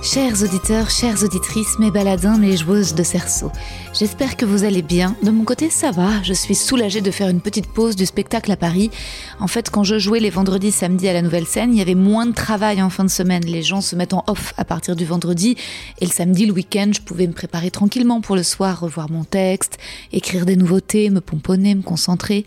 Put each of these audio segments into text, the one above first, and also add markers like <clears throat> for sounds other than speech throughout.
Chers auditeurs, chères auditrices, mes baladins, mes joueuses de cerceau, j'espère que vous allez bien. De mon côté, ça va. Je suis soulagée de faire une petite pause du spectacle à Paris. En fait, quand je jouais les vendredis, samedis à la nouvelle scène, il y avait moins de travail en fin de semaine. Les gens se mettent en off à partir du vendredi. Et le samedi, le week-end, je pouvais me préparer tranquillement pour le soir, revoir mon texte, écrire des nouveautés, me pomponner, me concentrer.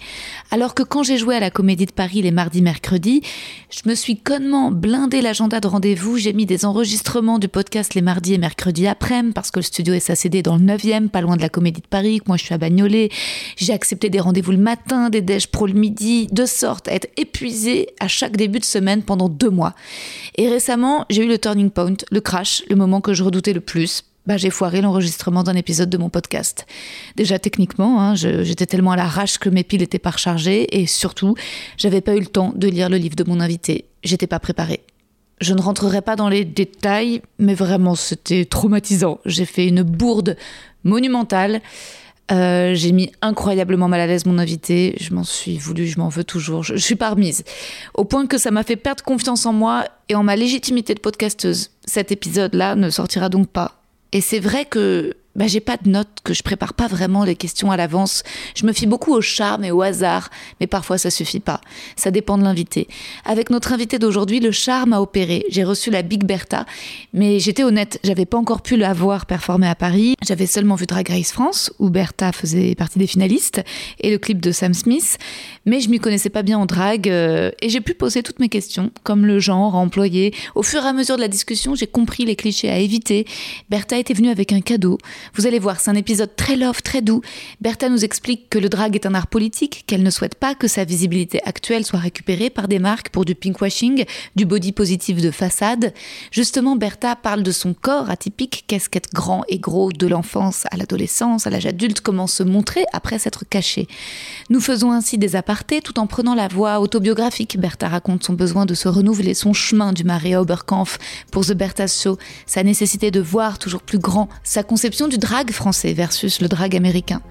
Alors que quand j'ai joué à la Comédie de Paris les mardis, mercredis, je me suis connement blindé l'agenda de rendez-vous. J'ai mis des enregistrements du podcast les mardis et mercredis après-midi parce que le studio est SACD dans le 9e, pas loin de la Comédie de Paris, que moi je suis à Bagnolet. J'ai accepté des rendez-vous le matin, des déj pro le midi, de sorte à être épuisée à chaque début de semaine pendant deux mois. Et récemment, j'ai eu le turning point, le crash, le moment que je redoutais le plus. Bah, j'ai foiré l'enregistrement d'un épisode de mon podcast. Déjà techniquement, hein, j'étais tellement à l'arrache que mes piles étaient pas rechargées et surtout, j'avais pas eu le temps de lire le livre de mon invité. J'étais pas préparée. Je ne rentrerai pas dans les détails, mais vraiment, c'était traumatisant. J'ai fait une bourde monumentale. Euh, j'ai mis incroyablement mal à l'aise mon invité. Je m'en suis voulu, je m'en veux toujours. Je, je suis pas remise. Au point que ça m'a fait perdre confiance en moi et en ma légitimité de podcasteuse. Cet épisode-là ne sortira donc pas. Et c'est vrai que bah, j'ai pas de notes, que je prépare pas vraiment les questions à l'avance. Je me fie beaucoup au charme et au hasard, mais parfois ça suffit pas. Ça dépend de l'invité. Avec notre invité d'aujourd'hui, le charme a opéré. J'ai reçu la Big Bertha, mais j'étais honnête, j'avais pas encore pu la voir performer à Paris. J'avais seulement vu Drag Race France, où Bertha faisait partie des finalistes, et le clip de Sam Smith, mais je m'y connaissais pas bien en drag, euh, et j'ai pu poser toutes mes questions, comme le genre à employer. Au fur et à mesure de la discussion, j'ai compris les clichés à éviter. Bertha était venue avec un cadeau. Vous allez voir, c'est un épisode très love, très doux. Bertha nous explique que le drag est un art politique, qu'elle ne souhaite pas que sa visibilité actuelle soit récupérée par des marques pour du pinkwashing, du body positif de façade. Justement, Bertha parle de son corps atypique, qu'est-ce qu'être grand et gros de l'enfance à l'adolescence, à l'âge adulte, comment se montrer après s'être caché. Nous faisons ainsi des apartés tout en prenant la voie autobiographique. Bertha raconte son besoin de se renouveler, son chemin du Maria Oberkampf pour The Bertha's Show, sa nécessité de voir toujours plus grand, sa conception du drag français versus le drag américain.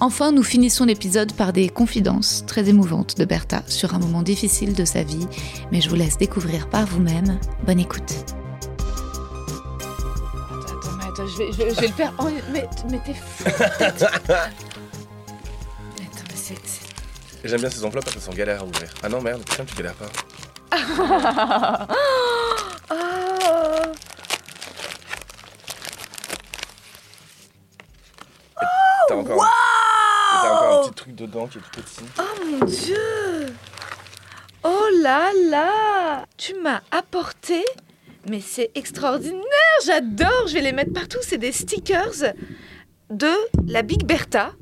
Enfin, nous finissons l'épisode par des confidences très émouvantes de Bertha sur un moment difficile de sa vie, mais je vous laisse découvrir par vous-même. Bonne écoute. Attends, mais attends, je vais, je vais- je vais le faire. mais mais t'es fou. <laughs> Attends, mais c'est- c'est- J'aime bien ces enveloppes parce qu'elles sont galères à ouvrir. Ah non, merde, putain, tu galères pas. <laughs> T'as encore, t'as encore un petit truc dedans qui est tout petit. Oh mon dieu Oh là là Tu m'as apporté Mais c'est extraordinaire J'adore Je vais les mettre partout. C'est des stickers de la Big Bertha.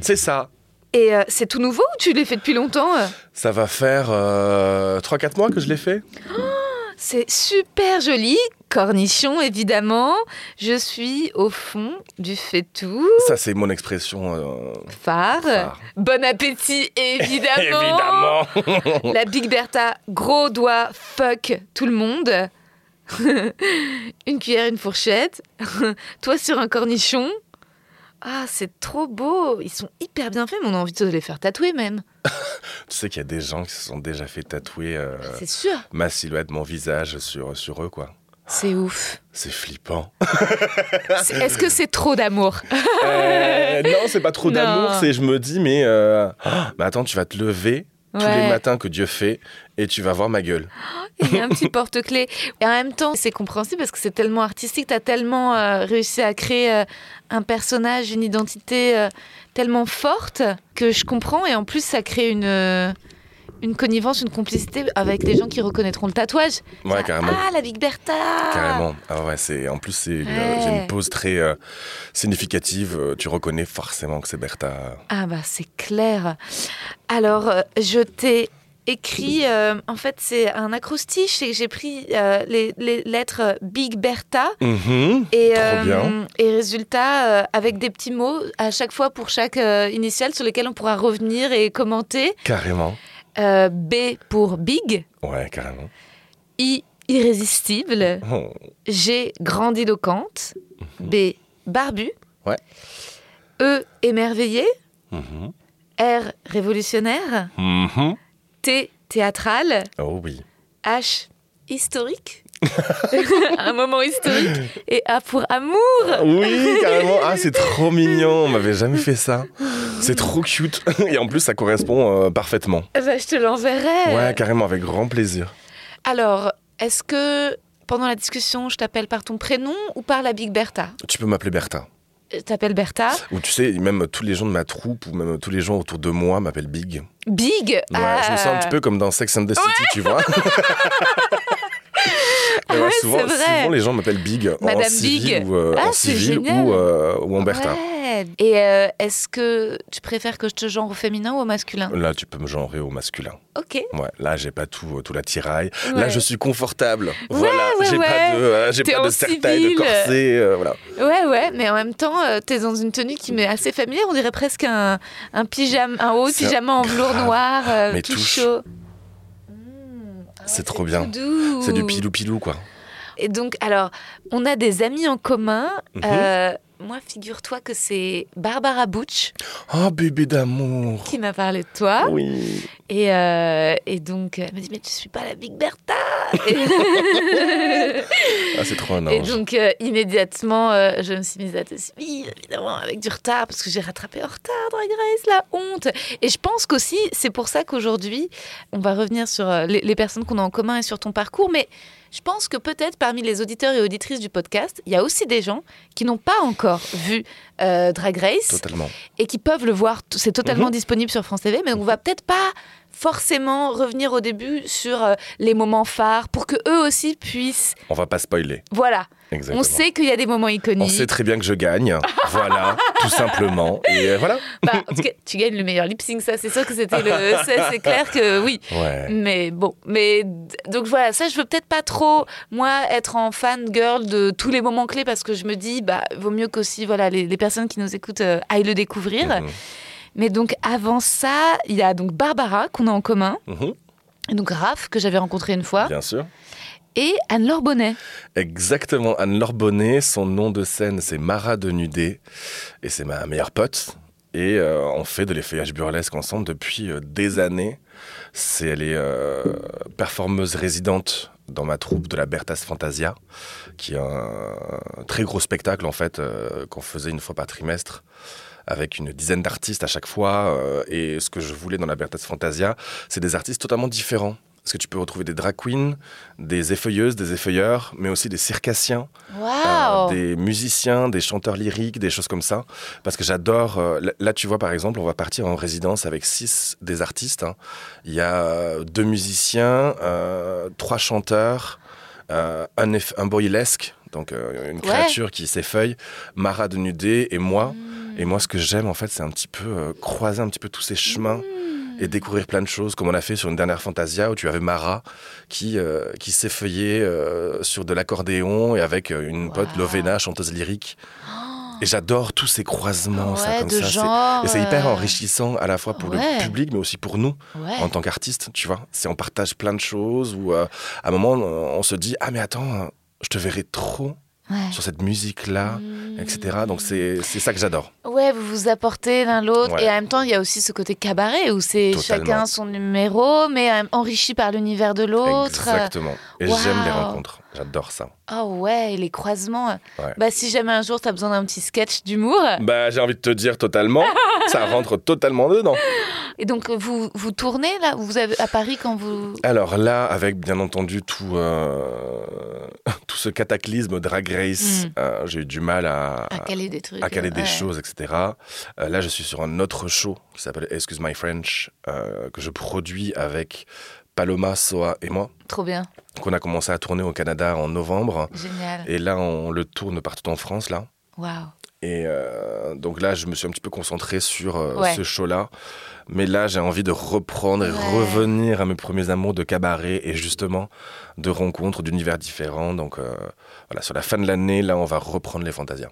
C'est ça. Et euh, c'est tout nouveau ou tu les fais depuis longtemps euh? Ça va faire euh, 3-4 mois que je l'ai fait. C'est super joli. Cornichon, évidemment. Je suis au fond du faitout. Ça, c'est mon expression euh, Phare. phare. Bon appétit, Évidemment <laughs> <laughs> La Big Bertha, gros doigt, fuck tout le monde. <laughs> une cuillère, une fourchette. Toi sur un cornichon. Ah, c'est trop beau. Ils sont hyper bien faits, mais on a envie de les faire tatouer même. <laughs> Tu sais qu'il y a des gens qui se sont déjà fait tatouer euh, C'est sûr. ma silhouette, mon visage sur, sur eux, quoi. C'est ouf. C'est flippant. C'est- Est-ce que c'est trop d'amour? <laughs> Euh, non, c'est pas trop Non. d'amour, c'est je me dis, mais, euh, ah, mais attends, tu vas te lever tous Ouais. les matins que Dieu fait et tu vas voir ma gueule. Il y a un petit porte-clés. Et en même temps, c'est compréhensible parce que c'est tellement artistique. Tu as tellement euh, réussi à créer euh, un personnage, une identité euh, tellement forte que je comprends. Et en plus, ça crée une, euh, une connivence, une complicité avec les gens qui reconnaîtront le tatouage. Ouais, Ça, carrément. Ah, la Big Bertha Carrément. Ah ouais, c'est en plus c'est une, Ouais. une pose très euh, significative. Euh, Tu reconnais forcément que c'est Bertha. Ah bah c'est clair. Alors, euh, je t'ai écrit, euh, en fait c'est un acrostiche et j'ai pris euh, les, les lettres Big Bertha. Mhm. Et, euh, et résultat, avec des petits mots à chaque fois pour chaque initiale sur lesquels on pourra revenir et commenter. Carrément. B pour Big, Ouais, carrément. I irrésistible, Oh. G grandiloquente, B barbu, Ouais. E émerveillé, Mhm. R révolutionnaire, Mhm. T théâtral, Oh oui. H historique, <laughs> un moment historique, et A pour amour. Oui, carrément. Ah, c'est trop mignon. On m'avait jamais fait ça. C'est trop cute. <laughs> Et en plus, ça correspond euh, parfaitement. Bah, je te l'enverrai. Ouais, carrément, avec grand plaisir. Alors, est-ce que pendant la discussion, je t'appelle par ton prénom ou par la Big Bertha? Tu peux m'appeler Bertha. Je t'appelle Bertha. Ou tu sais, même tous les gens de ma troupe ou même tous les gens autour de moi m'appellent Big. Big Ouais, je me sens un petit peu comme dans Sex and the City, tu vois. <laughs> Et ouais, souvent, c'est vrai. souvent, les gens m'appellent Big en Madame civil Big. ou euh, Ah, en civil ou, euh, ou en Bertha. Ouais. Et euh, est-ce que tu préfères que je te genre au féminin ou au masculin? Là, tu peux me genrer au masculin. Ok. Ouais, là, j'ai pas tout, tout l'attirail. Là, Ouais. je suis confortable. voilà, ouais, j'ai ouais. pas de, euh, j'ai pas en de serre-taille, de corset, euh, voilà. Ouais, ouais, mais en même temps, euh, t'es dans une tenue qui m'est assez familière. On dirait presque un, un pyjama, un haut pyjama en velours noir, euh, Mais tout chaud. C'est trop bien. C'est du pilou-pilou, quoi. Et donc, alors, on a des amis en commun. Mhm. Euh, moi, figure-toi que c'est Barbara Butch Oh, bébé d'amour. qui m'a parlé de toi. Oui. Et, euh, et donc, elle m'a dit, mais tu suis pas la Big Bertha Ah, c'est trop un et donc, euh, immédiatement, euh, je me suis mise à te suivre, évidemment, avec du retard, parce que j'ai rattrapé en retard, Drag Race, la honte. Et je pense qu'aussi, c'est pour ça qu'aujourd'hui, on va revenir sur euh, les, les personnes qu'on a en commun et sur ton parcours, mais je pense que peut-être parmi les auditeurs et auditrices du podcast, il y a aussi des gens qui n'ont pas encore vu euh, Drag Race Totalement. et qui peuvent le voir. C'est totalement Mhm. disponible sur France TV, mais on va peut-être pas forcément revenir au début sur euh, les moments phares pour que eux aussi puissent. On va pas spoiler. Voilà, Exactement. on sait qu'il y a des moments On iconiques. sait très bien que je gagne. <laughs> voilà, tout simplement. Et euh, voilà. Bah, en tout cas, tu gagnes le meilleur lip sync, ça c'est sûr que c'était le. <laughs> C'est clair que oui. Ouais. Mais bon, mais donc voilà, ça je veux peut-être pas trop moi être en fan girl de tous les moments clés parce que je me dis bah vaut mieux qu'aussi voilà les, les personnes qui nous écoutent euh, aillent le découvrir. Mhm. Mais donc avant ça, il y a donc Barbara qu'on a en commun, Mhm. donc Raph que j'avais rencontré une fois, Bien sûr. et Anne-Laure Bonnet. Exactement. Anne-Laure Bonnet, son nom de scène, c'est Mara de Nudé. Et c'est ma meilleure pote. Et euh, on fait de l'effeuillage burlesque ensemble depuis euh, des années. C'est, elle est euh, performeuse résidente dans ma troupe de la Bertas Fantasia, qui est un très gros spectacle en fait qu'on faisait une fois par trimestre avec une dizaine d'artistes à chaque fois. euh, et ce que je voulais dans la Bertas Fantasia, c'est des artistes totalement différents. Parce que tu peux retrouver des drag queens, des effeuilleuses, des effeuilleurs, mais aussi des circassiens, euh, Waouh des musiciens, des chanteurs lyriques, des choses comme ça. Parce que j'adore. euh, là- tu vois, par exemple, on va partir en résidence avec six des artistes. hein. Il y a deux musiciens, euh, trois chanteurs, un, boylesque, donc une Ouais. créature qui s'effeuille, Mara de Nudé et moi. Hmm. Et moi, ce que j'aime, en fait, c'est un petit peu euh, croiser un petit peu tous ces chemins Hmm. et découvrir plein de choses, comme on a fait sur une dernière Fantasia où tu avais Mara qui, euh, qui s'effeuillait euh, sur de l'accordéon et avec une pote. Lovena, chanteuse lyrique. Et j'adore tous ces croisements, ça, comme de ça. genre, Et c'est hyper enrichissant à la fois pour ouais. le public, mais aussi pour nous Ouais. en tant qu'artistes, tu vois. C'est on partage plein de choses euh, à un moment on se dit ah mais attends, je te verrai trop Ouais. sur cette musique là, etc. Donc c'est c'est ça que j'adore. Ouais, vous vous apportez l'un l'autre. Ouais. Et en même temps, il y a aussi ce côté cabaret où c'est chacun son numéro, mais euh, enrichi par l'univers de l'autre. Exactement. Et j'aime les rencontres. J'adore ça. Oh ouais, et les croisements. Ouais. Bah si jamais un jour t'as besoin d'un petit sketch d'humour. Bah, j'ai envie de te dire totalement, <laughs> ça rentre totalement dedans. Et donc vous vous tournez là, vous avez à Paris quand vous. Alors là, avec bien entendu tout, euh, <laughs> tout ce cataclysme Drag Race, Mm. euh, j'ai eu du mal à, À caler des trucs. à caler des choses, etc. Euh, là, je suis sur un autre show qui s'appelle Excuse My French, que je produis avec Paloma, Soa et moi, Trop bien, qu'on a commencé à tourner au Canada en novembre. génial. Et là, on le tourne partout en France, là. Waouh. Et euh, donc là, je me suis un petit peu concentré sur euh, Ouais. ce show-là. Mais là, j'ai envie de reprendre et Ouais. revenir à mes premiers amours de cabaret et justement de rencontres d'univers différents. Donc euh, voilà, sur la fin de l'année, là, on va reprendre les Fantasias.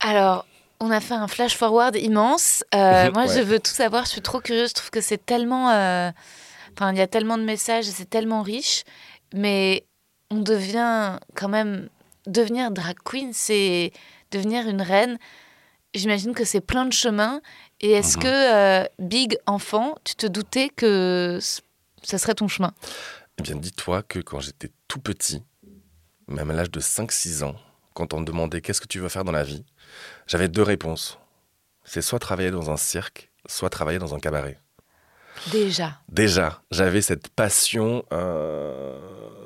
Alors, on a fait un flash forward immense. <laughs> Moi, Ouais. je veux tout savoir. Je suis trop curieuse. Je trouve que c'est tellement. Enfin, il y a tellement de messages c'est tellement riche. Mais on devient quand même. Devenir drag queen, c'est devenir une reine. J'imagine que c'est plein de chemins. Et est-ce Mhm. que, euh, big enfant, tu te doutais que ça serait ton chemin? Eh bien, dis-toi que quand j'étais tout petit, même à l'âge de 5-6 ans, quand on me demandait qu'est-ce que tu veux faire dans la vie, j'avais deux réponses. C'est soit travailler dans un cirque, soit travailler dans un cabaret. Déjà. Déjà, j'avais cette passion euh,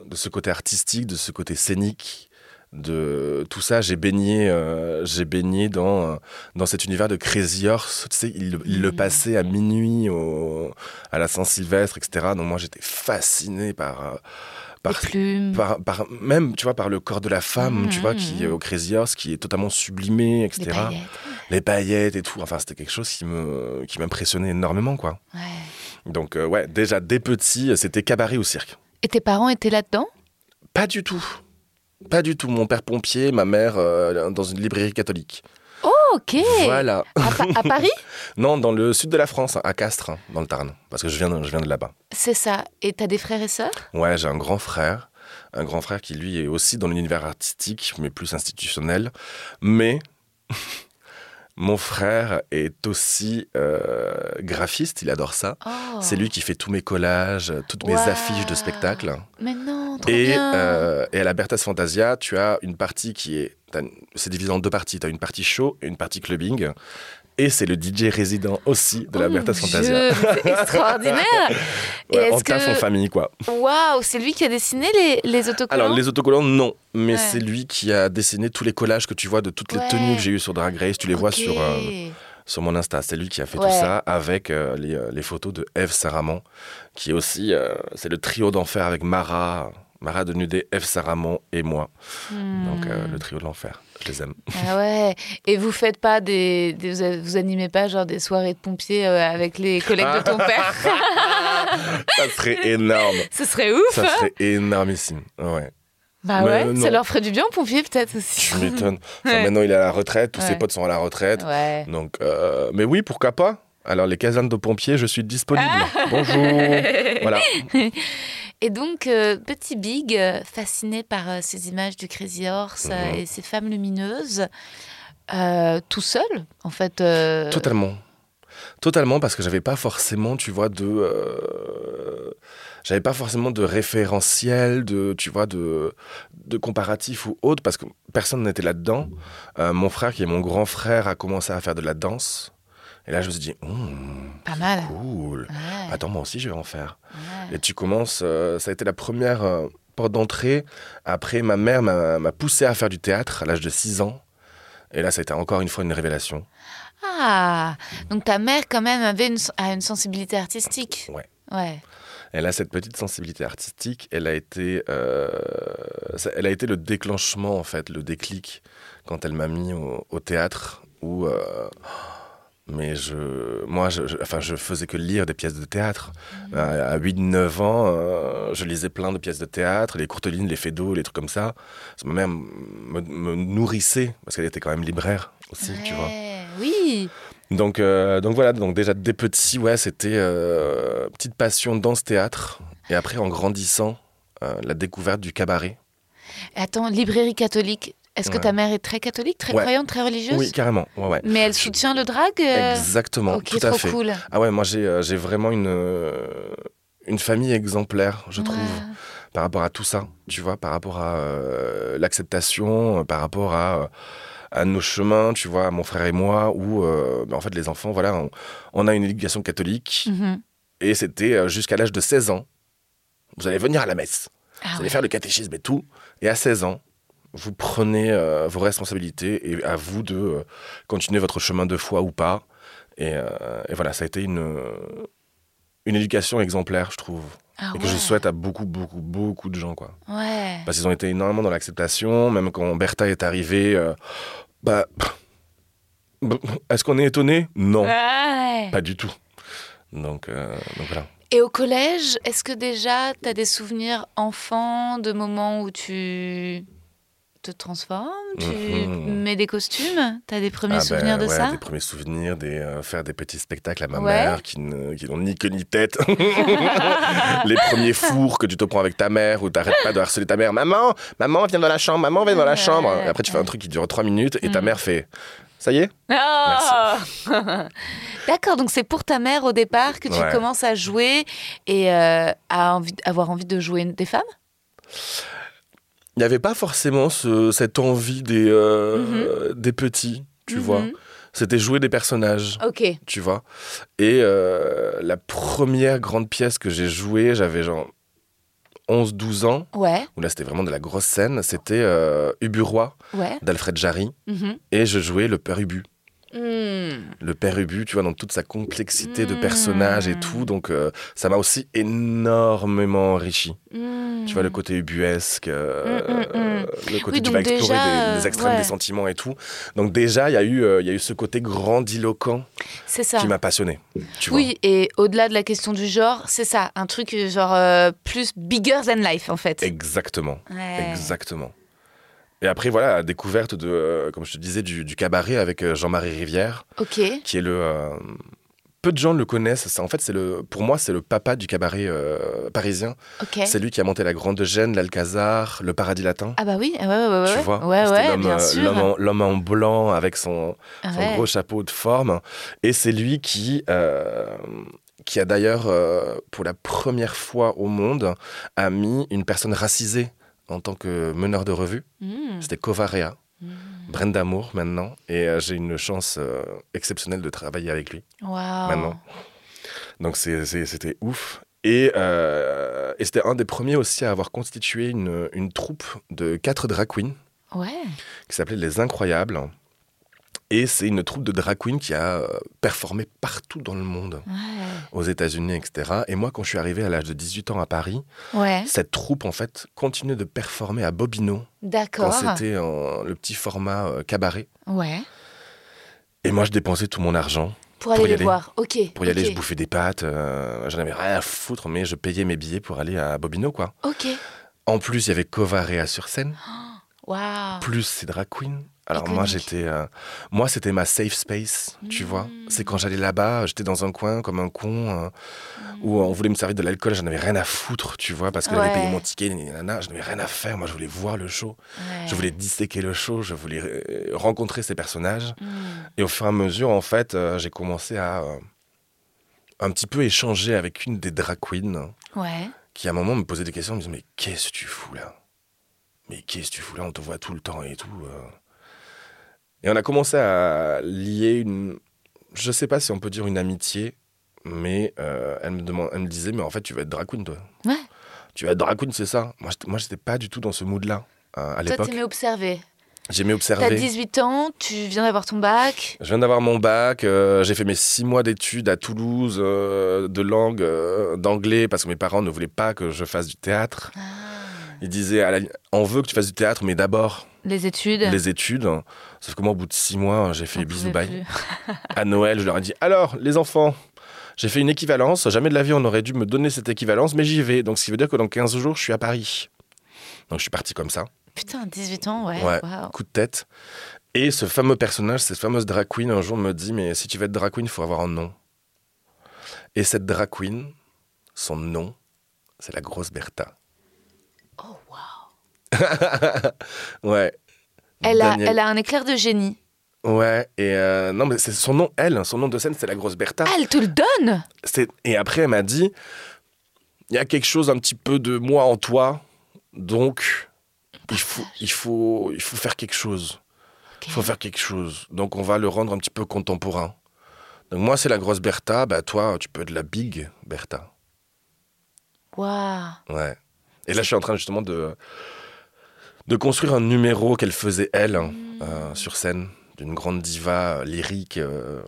de ce côté artistique, de ce côté scénique, de tout ça. J'ai baigné, euh, j'ai baigné dans, euh, dans cet univers de Crazy Horse. Tu sais, il, il le Mhm. passait à minuit au- à la Saint-Sylvestre, etc. Donc moi, j'étais fasciné par, euh, par, par, par- même, tu vois, par le corps de la femme, tu vois, qui mhm. au Crazy Horse, qui est totalement sublimé, etc. Les paillettes. Et tout. Enfin, c'était quelque chose qui me, qui m'impressionnait énormément, quoi. Ouais. Donc euh, ouais, déjà dès petit, c'était cabaret ou cirque. Et tes parents étaient là-dedans? Pas du tout. Pas du tout. Mon père pompier, ma mère euh, dans une librairie catholique. Oh, ok. Voilà. À, Pa- à Paris? <laughs> Non, dans le sud de la France, à Castres, hein, dans le Tarn. Parce que je viens de, je viens de là-bas. C'est ça. Et t'as des frères et sœurs? Ouais, j'ai un grand frère. Un grand frère qui, lui, est aussi dans l'univers artistique, mais plus institutionnel. Mais mon frère est aussi euh, graphiste, il adore ça. Oh. C'est lui qui fait tous mes collages, toutes mes affiches de spectacles. Mais non, trop Et, bien. euh, et à la Bertas Fantasia, tu as une partie qui est. C'est divisé en deux parties. Tu as une partie show et une partie clubbing. Et c'est le DJ résident aussi de la Oh Bertas Dieu, Fantasia. C'est extraordinaire. <laughs> Et Ouais, on taffe que- en famille, quoi. Waouh, c'est lui qui a dessiné les, les autocollants Alors, les autocollants, non. Mais Ouais. c'est lui qui a dessiné tous les collages que tu vois de toutes les Ouais. tenues que j'ai eues sur Drag Race. Tu les vois sur, euh, sur mon Insta. C'est lui qui a fait tout ça avec euh, les, euh, les photos de Eve Saramon, qui est aussi. euh, c'est le trio d'enfer avec Mara. Mara de Nudé, Eve Saramon et moi. Donc, euh, Hmm. le trio de l'enfer. Je les aime. Ah ouais. Et vous faites pas des, des- vous, animez pas genre des soirées de pompiers euh, avec les collègues de ton père? <laughs> Ça serait énorme. Ce serait ouf. Ça serait énormissime. Ouais. Bah Mais ouais, non. ça leur ferait du bien aux pompiers peut-être aussi. <laughs> Enfin, Ouais. Maintenant, il est à la retraite. Tous Ouais. ses potes sont à la retraite. Ouais. Donc, euh, mais oui, pourquoi pas? Alors, les casernes de pompiers, je suis disponible. Bonjour. <laughs> Voilà. Et donc, euh, petit Big, euh, fasciné par euh, ces images du Crazy Horse Mhm. et ces femmes lumineuses, tout seul, en fait. Totalement. Totalement, parce que j'avais pas forcément, tu vois, de. euh, J'avais pas forcément de référentiel, de, tu vois, de, de comparatif ou autre, parce que personne n'était là-dedans. Euh, mon frère, qui est mon grand frère, a commencé à faire de la danse. Et là, je me suis dit, Hum, Pas mal. cool. Ouais, Attends, moi aussi, je vais en faire. ouais. Et tu commences, euh, ça a été la première euh, porte d'entrée. Après, ma mère m'a poussé à faire du théâtre à l'âge de 6 ans. Et là, ça a été encore une fois une révélation. Ah, donc ta mère quand même avait une, a une sensibilité artistique. Ouais. Ouais. Elle a cette petite sensibilité artistique. Elle a été, euh, elle a été le déclenchement, en fait, le déclic quand elle m'a mis au, au théâtre où. euh, mais je, moi, je, je- enfin, je faisais que lire des pièces de théâtre. À, à 8-9 ans, euh, je lisais plein de pièces de théâtre, les courtes lignes, les d'eau, les trucs comme ça. Ma mère me, me nourrissait, parce qu'elle était quand même libraire aussi, tu vois. Oui. Donc, euh, donc voilà, donc déjà dès petit, ouais, c'était euh, petite passion danse-théâtre. Et après, en grandissant, la découverte du cabaret. Attends, librairie catholique. Est-ce que Ouais. ta mère est très catholique, très Ouais. croyante, très religieuse Oui, carrément. Ouais. Mais elle soutient le drag euh, Exactement, Ok, tout à trop fait. cool. Ah ouais, moi j'ai euh, j'ai vraiment une, euh, une famille exemplaire, je trouve. Par rapport à tout ça, tu vois, par rapport à euh, l'acceptation, par rapport à, euh, à nos chemins, tu vois, mon frère et moi, où euh, ben, en fait les enfants, voilà, on, on a une éducation catholique Mhm. et c'était jusqu'à l'âge de 16 ans, vous allez venir à la messe, Ah vous allez faire le catéchisme et tout, et à 16 ans, vous prenez euh, vos responsabilités et à vous de euh, continuer votre chemin de foi ou pas. Et, euh, et voilà, ça a été une, une éducation exemplaire, je trouve. Ah et que je souhaite à beaucoup, beaucoup, beaucoup de gens, quoi. Ouais. Parce qu'ils ont été énormément dans l'acceptation, même quand Bertha est arrivée, bah, est-ce qu'on est étonné? Non, Ouais. pas du tout. Donc, donc voilà. Et au collège, est-ce que déjà tu as des souvenirs enfants de moments où tu te transformes, tu Mhm. mets des costumes Tu as des premiers Ah souvenirs ben, de ouais, ça? Des premiers souvenirs, des, euh, faire des petits spectacles à ma Ouais. mère qui ne- qui n'ont ni queue ni tête. <laughs> les premiers fours que tu te prends avec ta mère où t'arrêtes pas de harceler ta mère. Maman, maman, viens dans la chambre, maman, viens dans la chambre. Et après, tu fais un truc qui dure trois minutes et ta Mhm. mère fait Ça y est? Ah <laughs> D'accord, donc c'est pour ta mère au départ que tu Ouais. commences à jouer et euh, à envie, avoir envie de jouer des femmes? Il n'y avait pas forcément ce- cette envie des, euh, des petits, tu Mhm. vois. C'était jouer des personnages. Ok. tu vois. Et euh, la première grande pièce que j'ai jouée, j'avais genre 11-12 ans, Ouais, où là c'était vraiment de la grosse scène, c'était euh, Ubu Roi ouais. d'Alfred Jarry, Mhm. et je jouais le père Ubu. Hmm. Le père Ubu, tu vois, dans toute sa complexité de Mm. personnages et tout, donc euh, ça m'a aussi énormément enrichi. Hmm. Tu vois, le côté ubuesque, euh, le côté Oui, tu vas explorer déjà, des, des extrêmes ouais. des sentiments et tout. Donc déjà, il y, a eu, euh, il y a eu ce côté grandiloquent ça. qui m'a passionné. Tu vois. Oui, et au-delà de la question du genre, c'est ça, un truc euh, genre euh, plus bigger than life en fait. Exactement. Ouais. Exactement. Et après, voilà, la découverte de, euh, comme je te disais, du, du cabaret avec euh, Jean-Marie Rivière, Ok. qui est le. euh, peu de gens le connaissent. En fait, c'est le, pour moi, c'est le papa du cabaret euh, parisien. Ok. C'est lui qui a monté la Grande Gêne, l'Alcazar, le Paradis Latin. Ah bah oui, ouais, ouais, ouais, tu vois, ouais, ouais, l'homme, en, blanc avec son, Ah son gros chapeau de forme. Et c'est lui qui, qui a d'ailleurs, euh, pour la première fois au monde, a mis une personne racisée en tant que meneur de revue. Hmm. C'était Covarea, Hmm. Brenda Moore maintenant. Et euh, j'ai une chance euh, exceptionnelle de travailler avec lui Waouh. maintenant. Donc c'était ouf. Et, euh, et c'était un des premiers aussi à avoir constitué une, une troupe de quatre drag queens Ouais. qui s'appelait Les Incroyables. Et c'est une troupe de drag queens qui a euh, performé partout dans le monde, Ouais. aux États-Unis, etc. Et moi, quand je suis arrivé à l'âge de 18 ans à Paris, Ouais. cette troupe, en fait, continuait de performer à Bobino quand D'accord. c'était le petit format euh, cabaret. Ouais. Et moi, je dépensais tout mon argent. Pour aller y les aller. voir. Ok. Pour y aller, je bouffais des pâtes. euh, J'en avais rien à foutre, mais je payais mes billets pour aller à Bobino, quoi. Ok. En plus, il y avait Covarea sur scène, <gasps> Waouh. plus ces drag queens. Alors moi, j'étais, euh, moi, c'était ma safe space, tu vois. C'est quand j'allais là-bas, j'étais dans un coin comme un con, euh, où on voulait me servir de l'alcool, j'en avais rien à foutre, tu vois, parce que j'avais payé mon ticket, nanana, je n'avais rien à faire. Moi, je voulais voir le show, Ouais. je voulais disséquer le show, je voulais euh, rencontrer ces personnages. Hmm. Et au fur et à mesure, en fait, euh, j'ai commencé à euh, un petit peu échanger avec une des drag queens Ouais. qui, à un moment, me posait des questions, me disait Mais qu'est-ce que tu fous là? Mais qu'est-ce que tu fous là? On te voit tout le temps et tout. Et on a commencé à lier une. Je sais pas si on peut dire une amitié, mais euh, elle, me demande, elle me disait Mais en fait, tu vas être drag queen, toi. Ouais. Tu vas être drag queen, c'est ça Moi, j'étais- moi, j'étais pas du tout dans ce mood-là euh, à Toi, l'époque. t'aimais observer. J'aimais T'as observer. 18 ans, tu viens d'avoir ton bac. Je viens d'avoir mon bac, euh, j'ai fait mes six mois d'études à Toulouse euh, de langue, d'anglais, parce que mes parents ne voulaient pas que je fasse du théâtre. Ah. La li- on veut que tu fasses du théâtre, mais d'abord Les études. les études. Sauf que moi, au bout de six mois, j'ai fait On bisous bye. À Noël, je leur ai dit, alors, les enfants, j'ai fait une équivalence. Jamais de la vie, on aurait dû me donner cette équivalence, mais j'y vais. Donc, ce qui veut dire que dans 15 jours, je suis à Paris. Donc, je suis parti comme ça. Putain, 18 ans, ouais. Ouais, waouh. coup de tête. Et ce fameux personnage, cette fameuse drag queen, un jour me dit Mais si tu veux être drag queen, il faut avoir un nom. Et cette drag queen, son nom, c'est la grosse Bertha. <laughs> Ouais. Elle a, elle a un éclair de génie. Ouais, et euh, non, mais c'est son nom, elle, son nom de scène, c'est la grosse Bertha. Ah, elle te le donne Et après, elle m'a dit Il y a quelque chose un petit peu de moi en toi Donc, il faut, il, faut, il faut faire quelque chose. Il faut faire quelque chose. Donc, on va le rendre un petit peu contemporain. Donc, moi, c'est la grosse Bertha. Bah, toi, tu peux être la big Bertha. Waouh. Ouais. Et là, je suis en train justement de, de construire un numéro qu'elle faisait, elle, hein, Hmm. euh, sur scène, d'une grande diva euh, lyrique. euh,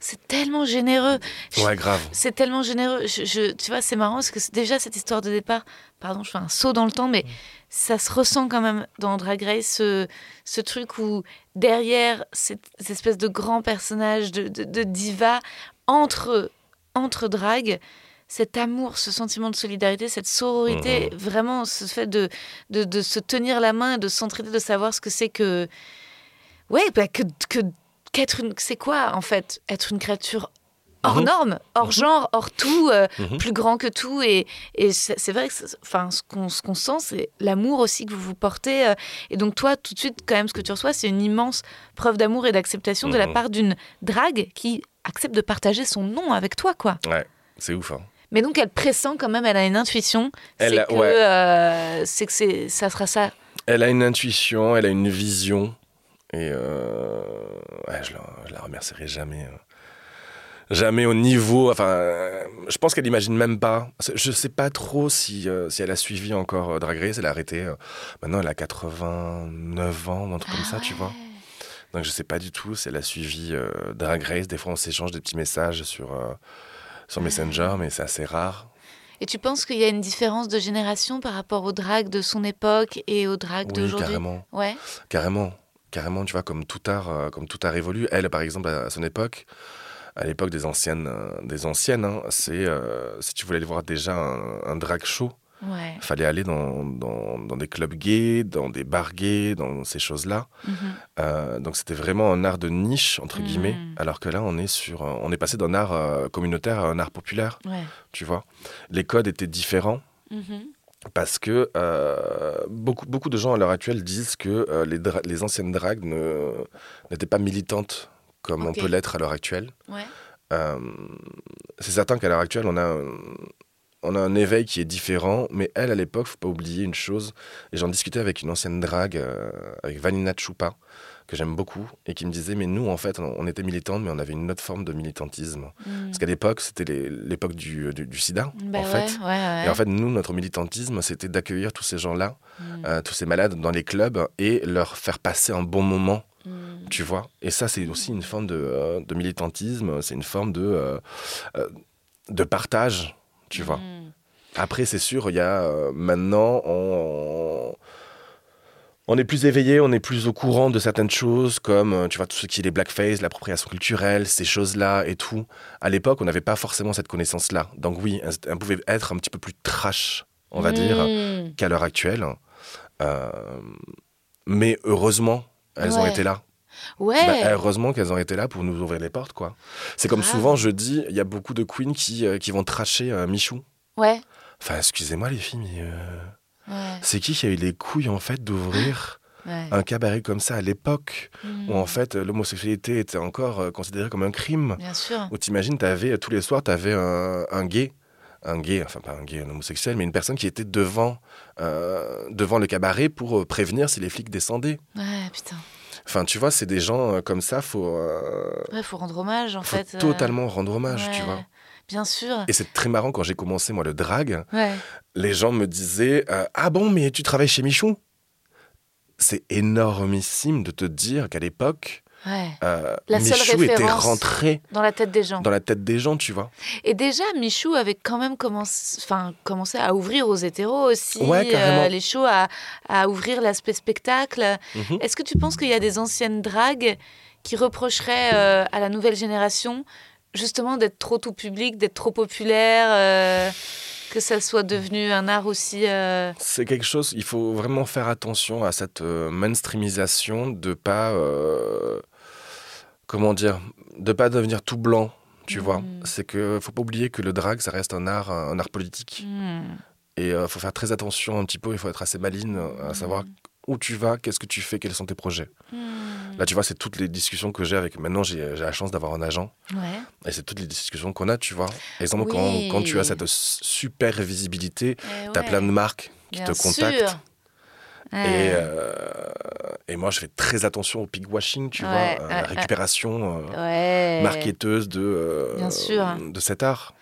C'est tellement généreux. Ouais, grave. C'est tellement généreux. Je, je- tu vois, c'est marrant parce que déjà cette histoire de départ. Pardon, je fais un saut dans le temps, mais ça se ressent quand même dans Drag Race, ce, ce truc où derrière cette, cette espèce de grand personnage de, de, de diva, entre, entre drag, cet amour, ce sentiment de solidarité, cette sororité, vraiment ce fait de, de, de se tenir la main et de s'entraider, de savoir ce que c'est que. Ouais, bah, que. que qu'être une. C'est quoi, en fait, être une créature hors Mhm. norme, hors genre, hors tout, euh, Mhm. plus grand que tout. Et, et c'est vrai que enfin, ce qu'on ce qu'on sent, c'est l'amour aussi que vous vous portez. euh, et donc, toi, tout de suite, quand même, ce que tu reçois, c'est une immense preuve d'amour et d'acceptation de la Mhm. part d'une drague qui accepte de partager son nom avec toi, quoi. Ouais, c'est ouf. hein. Mais donc, elle pressent quand même, elle a une intuition. Elle C'est a- que, ouais. euh, c'est que ça sera ça. Elle a une intuition, elle a une vision. Et euh, ouais, je, la, je la remercierai jamais. euh. Jamais au niveau. Enfin, euh, je pense qu'elle n'imagine même pas. Je sais pas trop si, euh, si elle a suivi encore Drag Race. Elle a arrêté. maintenant, elle a 89 ans, ou un truc comme ça, tu vois. Donc, je sais pas du tout si elle a suivi Drag Race. Des fois, on s'échange des petits messages sur, sur Messenger, mais c'est assez rare. Et tu penses qu'il y a une différence de génération par rapport au drag de son époque et au drag Oui, d'aujourd'hui? carrément. Ouais. Carrément, carrément, tu vois, comme tout art, euh, comme tout art évolue. Elle, par exemple, à son époque, à l'époque des anciennes, euh, des anciennes, hein, c'est euh, si tu voulais aller voir déjà un, un drag show, Ouais. il fallait aller dans, dans, dans des clubs gays, dans des bars gays, dans ces choses-là. Mhm. Euh, donc c'était vraiment un art de niche entre guillemets, Mhm. alors que là on est sur, euh, on est passé d'un art euh, communautaire à un art populaire, Ouais. tu vois. Les codes étaient différents. Mhm. Parce que euh, beaucoup, beaucoup de gens à l'heure actuelle disent que euh, les, anciennes dragues n'étaient pas militantes comme on peut l'être à l'heure actuelle. Ouais. Euh, c'est certain qu'à l'heure actuelle, on a, on a un éveil qui est différent, mais elle, à l'époque, faut pas oublier une chose, et j'en discutais avec une ancienne drague, euh, avec Vanina Chupa, que j'aime beaucoup, et qui me disait, mais nous, en fait, on, était militantes, mais on avait une autre forme de militantisme. Mhm. Parce qu'à l'époque, c'était l'époque du, du, du sida, Bah en ouais, fait. ouais, ouais. Et en fait, nous, notre militantisme, c'était d'accueillir tous ces gens-là, Mhm. euh, tous ces malades dans les clubs et leur faire passer un bon moment, Mhm. tu vois. Et ça, c'est aussi une forme de, euh, de militantisme, c'est une forme de, euh, euh, de partage, tu vois. Mhm. Après, c'est sûr, il y a euh, maintenant, on, on est plus éveillé, on est plus au courant de certaines choses, comme euh, tu vois tout ce qui est les blackface, l'appropriation culturelle, ces choses-là et tout. À l'époque, on n'avait pas forcément cette connaissance-là. Donc oui, elle pouvait être un petit peu plus trash, on va dire, Mhm. qu'à l'heure actuelle. Euh, mais heureusement, elles ont été là. Ouais. Bah, heureusement qu'elles ont été là pour nous ouvrir les portes, quoi. C'est comme Grave. souvent, je dis, il y a beaucoup de queens qui, euh, qui vont tracher euh, Michou. Ouais. Enfin, excusez-moi les filles, mais euh, Ouais. c'est qui qui a eu les couilles en fait d'ouvrir <gasps> Ouais. un cabaret comme ça à l'époque où en fait euh, l'homosexualité était encore euh, considérée comme un crime? Bien sûr. Où t'imagines, t'avais tous les soirs, t'avais un, un gay, un gay, enfin pas un gay, un homosexuel, mais une personne qui était devant, euh, devant le cabaret pour prévenir si les flics descendaient. Ouais, putain. Enfin, tu vois, c'est des gens euh, comme ça, faut, euh, Ouais, faut rendre hommage en faut fait. euh, totalement rendre hommage, tu vois. Bien sûr. Et c'est très marrant quand j'ai commencé moi le drag, Ouais. les gens me disaient euh, ah bon mais tu travailles chez Michou c'est énormissime de te dire qu'à l'époque Ouais. euh, La seule Michou était référence. rentré Dans la tête des gens. dans la tête des gens tu vois Et déjà, Michou avait quand même commencé, enfin, commencé à ouvrir aux hétéros aussi, Ouais, euh, les shows, à, à ouvrir l'aspect spectacle. Mhm. Est-ce que tu penses qu'il y a des anciennes dragues qui reprocheraient euh, à la nouvelle génération justement d'être trop tout public, d'être trop populaire, euh, que ça soit devenu un art aussi... euh, c'est quelque chose il faut vraiment faire attention à cette euh, mainstreamisation de pas euh, comment dire de pas devenir tout blanc tu vois Mhm. c'est que faut pas oublier que le drag ça reste un art un art politique hmm, Et il faut faire très attention un petit peu, il faut être assez maline, euh, à savoir où tu vas, qu'est-ce que tu fais, quels sont tes projets. Là, tu vois, c'est toutes les discussions que j'ai avec. Maintenant, j'ai la chance d'avoir un agent. Ouais. Et c'est toutes les discussions qu'on a, tu vois. Exemple, Oui. quand, quand tu as cette super visibilité, Eh tu as ouais. plein de marques qui Bien te contactent. sûr. Et, euh, et moi, je fais très attention au pig washing, tu vois, à la récupération euh, marketeuse de, euh, Bien sûr. de cet art.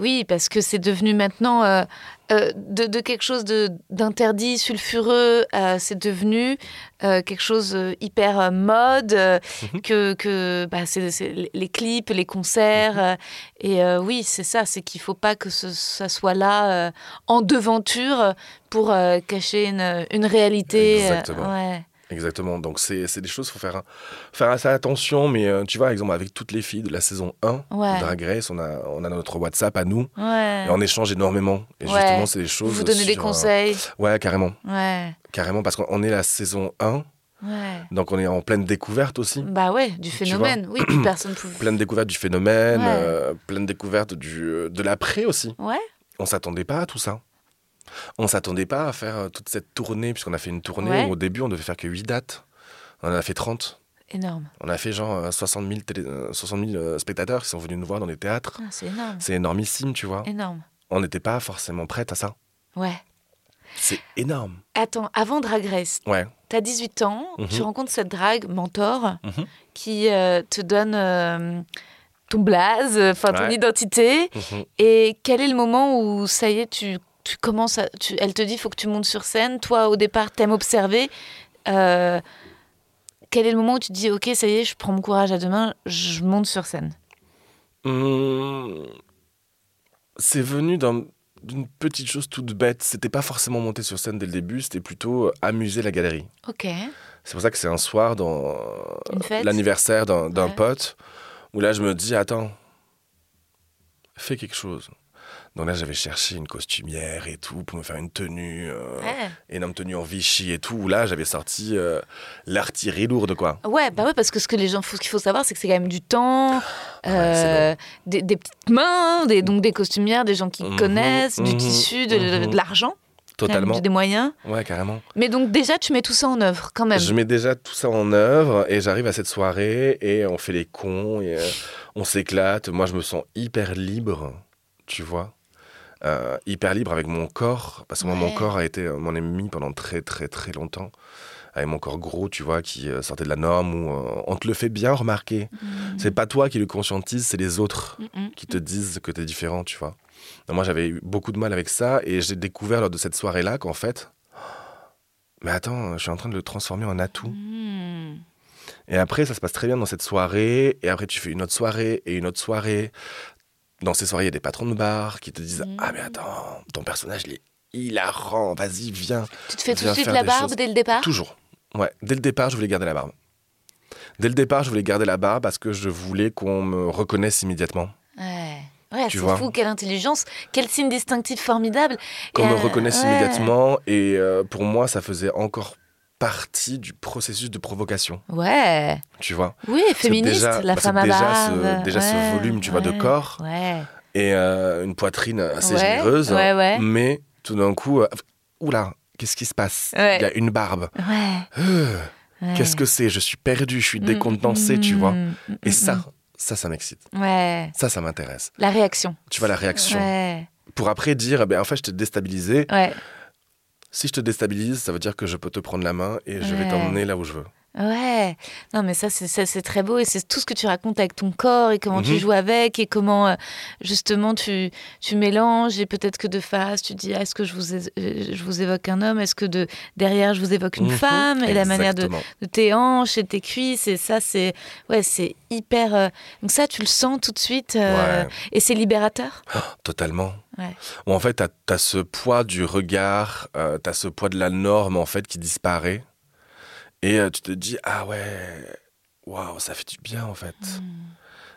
Oui, parce que c'est devenu maintenant euh, euh, de, de quelque chose d'interdit, sulfureux, euh, c'est devenu quelque chose hyper mode, Mhm. que, que bah, c'est les- clips, les concerts. Mhm. et oui, c'est ça, c'est qu'il faut pas que ce- ça soit là en devanture pour cacher une, une réalité. Exactement. ouais. Exactement. Donc, c'est des choses, il faut faire, faire assez attention. Mais euh, tu vois, par exemple, avec toutes les filles de la saison 1 Ouais. de Drag Race, on a, on a notre WhatsApp à nous. Ouais. Et on échange énormément. Et Ouais. justement, c'est des choses. Vous donnez des euh, conseils. Ouais, carrément. Ouais. Carrément, parce qu'on est la saison 1. Ouais. Donc, on est en pleine découverte aussi. Bah ouais, du phénomène. Oui, personne <clears throat> pouvait. Pleine découverte du phénomène, Ouais. euh, pleine découverte du, euh, de l'après aussi. Ouais. On s'attendait pas à tout ça. On s'attendait pas à faire euh, toute cette tournée, puisqu'on a fait une tournée Ouais. où au début on devait faire que 8 dates. On en a fait 30. Énorme. On a fait genre euh, 60 000, télé- euh, 60 000 euh, spectateurs qui sont venus nous voir dans les théâtres. Ah, c'est énorme. C'est énormissime, tu vois. Énorme. On n'était pas forcément prête à ça. Ouais. C'est énorme. Attends, avant Drag Race, Ouais. t'as 18 ans, Mhm. tu rencontres cette drague mentor Mhm. qui euh, te donne euh, ton blaze, enfin ton identité. Mhm. Et quel est le moment où ça y est, tu, tu commences à. tu- elle te dit faut que tu montes sur scène. Toi, au départ, t'aimes observer. Euh, quel est le moment où tu te dis ok, ça y est, je prends mon courage à deux mains, je monte sur scène? Hum, C'est venu d'un- d'une petite chose toute bête. C'était pas forcément monter sur scène dès le début, c'était plutôt euh, amuser la galerie. Ok. C'est pour ça que c'est un soir dans l'anniversaire d'un d'un Ouais. pote où là je me dis attends, fais quelque chose. Donc là j'avais cherché une costumière et tout pour me faire une tenue, euh, Ouais. énorme tenue en Vichy et tout. Là j'avais sorti euh, l'artillerie lourde quoi. Ouais, bah ouais, parce que ce que les gens, ce qu'il faut savoir, c'est que c'est quand même du temps, c'est euh, des, des petites mains, des, donc des costumières, des gens qui Mhm, connaissent, du mhm, tissu, de, de- mhm. de l'argent, Totalement. des moyens. Ouais carrément. Mais donc déjà, tu mets tout ça en œuvre, quand même. Je mets déjà tout ça en œuvre et j'arrive à cette soirée et on fait les cons et euh, on s'éclate. Moi, je me sens hyper libre, tu vois. Euh, hyper libre avec mon corps parce que moi, mon corps a été mon ennemi pendant très très très longtemps. Avec mon corps gros, tu vois, qui euh, sortait de la norme où euh, on te le fait bien remarquer. C'est pas toi qui le conscientise, c'est les autres qui te disent que t'es différent, tu vois. Moi, j'avais eu beaucoup de mal avec ça et j'ai découvert lors de cette soirée-là qu'en fait, <gasps> mais attends, je suis en train de le transformer en atout. Mhm. Et après, ça se passe très bien dans cette soirée. Et après, tu fais une autre soirée et une autre soirée. Dans ces soirées, il y a des patrons de bar qui te disent Mhm. Ah, mais attends, ton personnage, il est hilarant. Vas-y, viens. Tu te fais tout de suite la barbe choses. dès le départ? Toujours. Ouais, dès le départ, je voulais garder la barbe. Dès le départ, je voulais garder la barbe parce que je voulais qu'on me reconnaisse immédiatement. Ouais. Ouais, c'est fou, quelle intelligence, quel signe distinctif formidable. Qu'on me euh, reconnaisse ouais. immédiatement. Et euh, pour moi, ça faisait encore partie du processus de provocation. Ouais. Tu vois? Oui, féministe, déjà- la bah, femme à déjà barbe. ce- déjà ce volume, tu vois, de corps. Ouais. et euh, une poitrine assez généreuse. ouais, ouais. Mais tout d'un coup, euh, oula, qu'est-ce qui se passe? Il y a une barbe. Ouais. Euh. Qu'est-ce que c'est? Je suis perdu, je suis Mm, décontenancé, tu mm, vois. mm, Et ça, ça, ça m'excite. Ouais. Ça, ça m'intéresse. La réaction. Tu vois la réaction. Ouais. Pour après dire, eh ben, en fait, je t'ai déstabilisé. Ouais. Si je te déstabilise, ça veut dire que je peux te prendre la main et je vais t'emmener là où je veux. Ouais, non mais ça c'est ça, c'est très beau et c'est tout ce que tu racontes avec ton corps et comment tu Mhm. joues avec et comment euh, justement tu tu mélanges et peut-être que de face tu dis ah, est-ce que je vous euh, je vous évoque un homme? Est-ce que de derrière je vous évoque une Mhm. femme? Et la manière de, de tes hanches et tes cuisses et ça c'est ouais c'est hyper euh, donc ça tu le sens tout de suite euh, Ouais. et c'est libérateur? Totalement. Ouais. Ou en fait, t'as as ce poids du regard, euh, t'as ce poids de la norme en fait qui disparaît. Et euh, tu te dis, ah ouais, waouh, ça fait du bien en fait.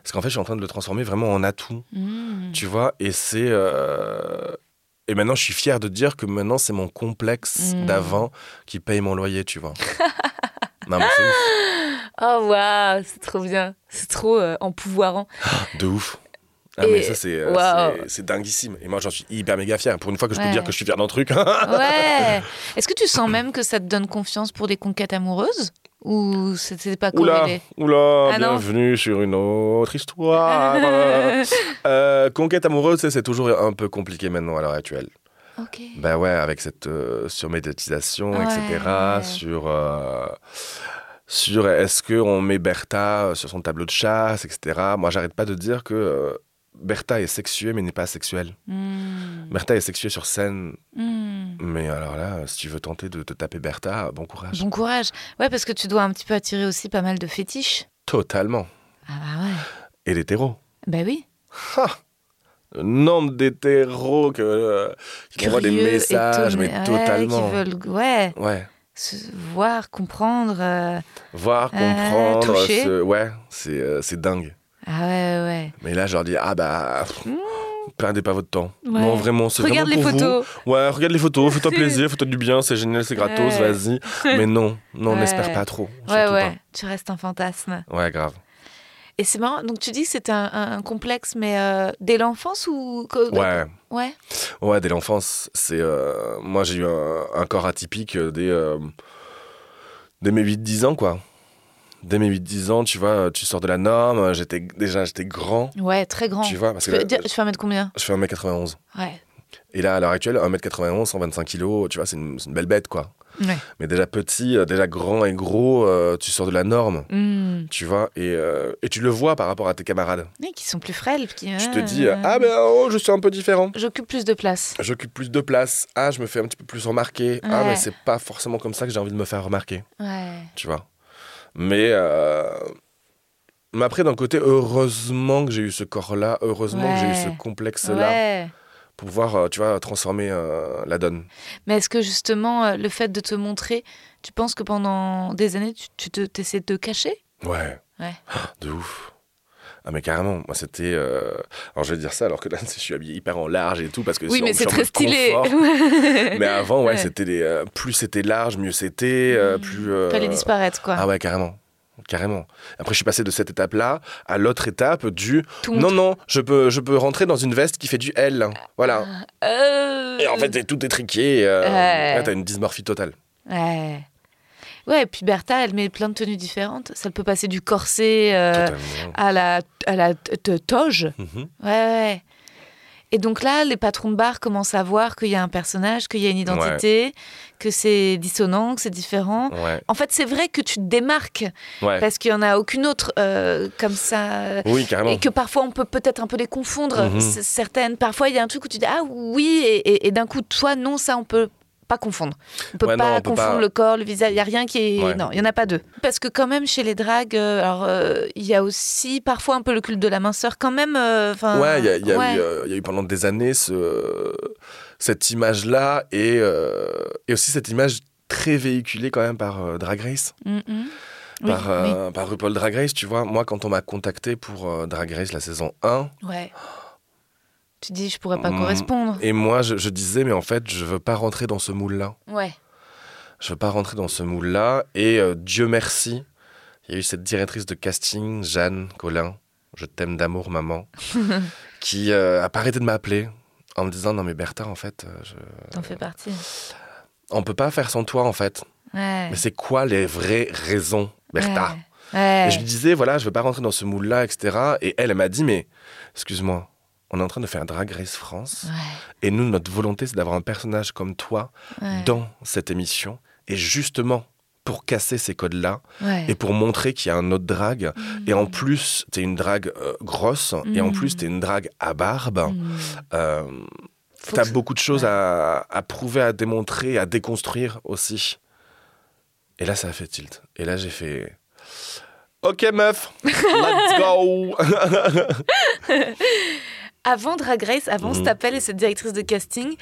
Parce qu'en fait, je suis en train de le transformer vraiment en atout, Mmh. tu vois. Et c'est. euh, Et maintenant, je suis fier de dire que maintenant, c'est mon complexe Mm. d'avant qui paye mon loyer, tu vois. non, mais c'est ouf. <laughs> oh waouh c'est trop bien c'est trop euh, empouvoirant <gasps> De ouf. Ah, Et- mais ça, c'est euh, c'est dinguissime. Et moi, j'en suis hyper méga fier. Pour une fois que je Ouais. peux dire que je suis fier d'un truc. Ouais. <laughs> Est-ce que tu sens même que ça te donne confiance pour des conquêtes amoureuses? Ou c'était pas Oula, corrélé oula, Ah non? bienvenue sur une autre histoire. <laughs> Euh, conquête amoureuse, c'est- toujours un peu compliqué maintenant à l'heure actuelle. Ok. Bah ouais, avec cette euh, surmédiatisation, Ouais. etc. Sur, euh, sur est-ce qu'on met Bertha sur son tableau de chasse, etc. Moi, j'arrête pas de dire que Bertha est sexuée, mais n'est pas sexuelle. Hmm. Bertha est sexuée sur scène, Hmm. mais alors là, si tu veux tenter de te taper Bertha, bon courage. Bon courage. Ouais, parce que tu dois un petit peu attirer aussi pas mal de fétiches. Totalement. Ah bah ouais. Et l'hétéro. Bah oui. Ha Le nombre d'hétéros que, euh, qui m'envoient des messages, mais ouais, totalement. Qui veulent, ouais, Ouais. se voir, comprendre. euh, Voir, Euh, comprendre, toucher. se- ouais, c'est c'est dingue. Ah ouais, ouais. Mais là, je leur dis, ah bah, pff, perdez pas votre temps. Ouais. Non, vraiment, c'est Regarde les vraiment pour photos. vous. Ouais, regarde les photos, fais-toi <laughs> plaisir, fais-toi du bien, c'est génial, c'est gratos, Ouais. vas-y. <laughs> Mais non, non, n'espère pas trop. Ouais, ouais. Tu restes un fantasme. Ouais, grave. Et c'est marrant. Donc tu dis que c'était un, un- un complexe, mais euh, dès l'enfance ou Ouais, Ouais. ouais, dès l'enfance, c'est. euh, moi, j'ai eu un, un corps atypique euh, dès, euh, dès mes 8-10 ans, quoi. Dès mes 8-10 ans, tu vois, tu sors de la norme. J'étais déjà, j'étais grand, Ouais, très grand. tu vois, parce Tu que peux là, dire- tu fais un mètre combien? Je fais 1m91. Ouais. Et là, à l'heure actuelle, 1m91, 125 kg, tu vois, c'est une, c'est une belle bête, quoi. Ouais. Mais déjà petit, euh, déjà grand et gros, euh, tu sors de la norme, Hmm. tu vois, et, euh, et tu le vois par rapport à tes camarades. Oui, qui sont plus frêles. Qui, Tu te dis, euh, ah ben oh, je suis un peu différent. J'occupe plus de place. J'occupe plus de place. Ah, je me fais un petit peu plus remarquer. Ah, mais c'est pas forcément comme ça que j'ai envie de me faire remarquer, Ouais. tu vois. Mais, euh, mais après, d'un côté, heureusement que j'ai eu ce corps-là, heureusement que j'ai eu ce complexe-là Ouais. pour pouvoir, euh, tu vois, transformer euh, la donne. Mais est-ce que justement, le fait de te montrer, tu penses que pendant des années, tu, tu te, essaies de te cacher? Ouais. Ouais. <gasps> De ouf. Ah mais carrément, moi c'était... euh, Alors je vais dire ça alors que là <laughs> je suis habillé hyper en large et tout parce que Oui, mais c'est très stylé. <laughs> mais avant ouais, Ouais. c'était les... euh, plus c'était large, mieux c'était, euh, plus... euh, Fallait disparaître, quoi. Ah ouais, carrément. Carrément. Après, je suis passé de cette étape-là à l'autre étape du Tout non, non, je peux, je peux rentrer dans une veste qui fait du L. Voilà. Euh, Et en fait, t'es- tout étriqué. Euh, Ouais. ouais, t'as une dysmorphie totale. Ouais. Ouais, et puis Bertha, elle met plein de tenues différentes. Ça peut passer du corset euh, à la, à la toge. Mhm. Ouais, ouais. Et donc là, les patrons de bar commencent à voir qu'il y a un personnage, qu'il y a une identité, que c'est dissonant, que c'est différent. Ouais. En fait, c'est vrai que tu te démarques Ouais. parce qu'il n'y en a aucune autre euh, comme ça. Oui, carrément. Et que parfois, on peut peut-être un peu les confondre. Mhm. Certaines, parfois, il y a un truc où tu dis Ah oui, et, et- et d'un coup, toi, non, ça, on peut pas confondre. On peut Ouais, non, pas peut confondre pas. le corps, le visage. Il y a rien qui est. Ouais. Non, il y en a pas deux. Parce que quand même, chez les dragues, euh, alors euh, il y a aussi parfois un peu le culte de la minceur, quand même. euh, enfin, Ouais, il y, y ouais. euh, y a eu pendant des années ce, cette image-là et, euh, et aussi cette image très véhiculée quand même par euh, Drag Race, Mm, mm. Oui, par, euh, par RuPaul Drag Race, tu vois. Moi, quand on m'a contacté pour euh, Drag Race la saison 1, oui. Ouais. Tu dis, je pourrais pas Mm. correspondre. et moi, je, je disais, mais en fait, je veux pas rentrer dans ce moule-là. Ouais. Je veux pas rentrer dans ce moule-là. Et euh, Dieu merci, il y a eu cette directrice de casting, Jeanne Collin, je t'aime d'amour, maman, <laughs> qui euh, a pas arrêté de m'appeler en me disant Non, mais Bertha, en fait, euh, je... T'en fais partie. on peut pas faire sans toi, en fait. Ouais. Mais c'est quoi les vraies raisons, Bertha? Ouais. Ouais. Et je lui disais Voilà, je veux pas rentrer dans ce moule-là, etc. Et elle, elle m'a dit Mais excuse-moi. On est en train de faire Drag Race France. Ouais. Et nous, notre volonté, c'est d'avoir un personnage comme toi Ouais. dans cette émission. Et justement, pour casser ces codes-là, Ouais. et pour montrer qu'il y a un autre drague. Et en plus, t'es une drague euh, grosse, et en Mm. plus, t'es une drague à barbe. Mm. Euh, T'as que- beaucoup de choses à, à prouver, à démontrer, à déconstruire aussi. Et là, ça a fait tilt. Et là, j'ai fait. Ok, meuf, let's go! <laughs> <laughs> Avant Drag Race, avant cet appel et cette directrice de casting,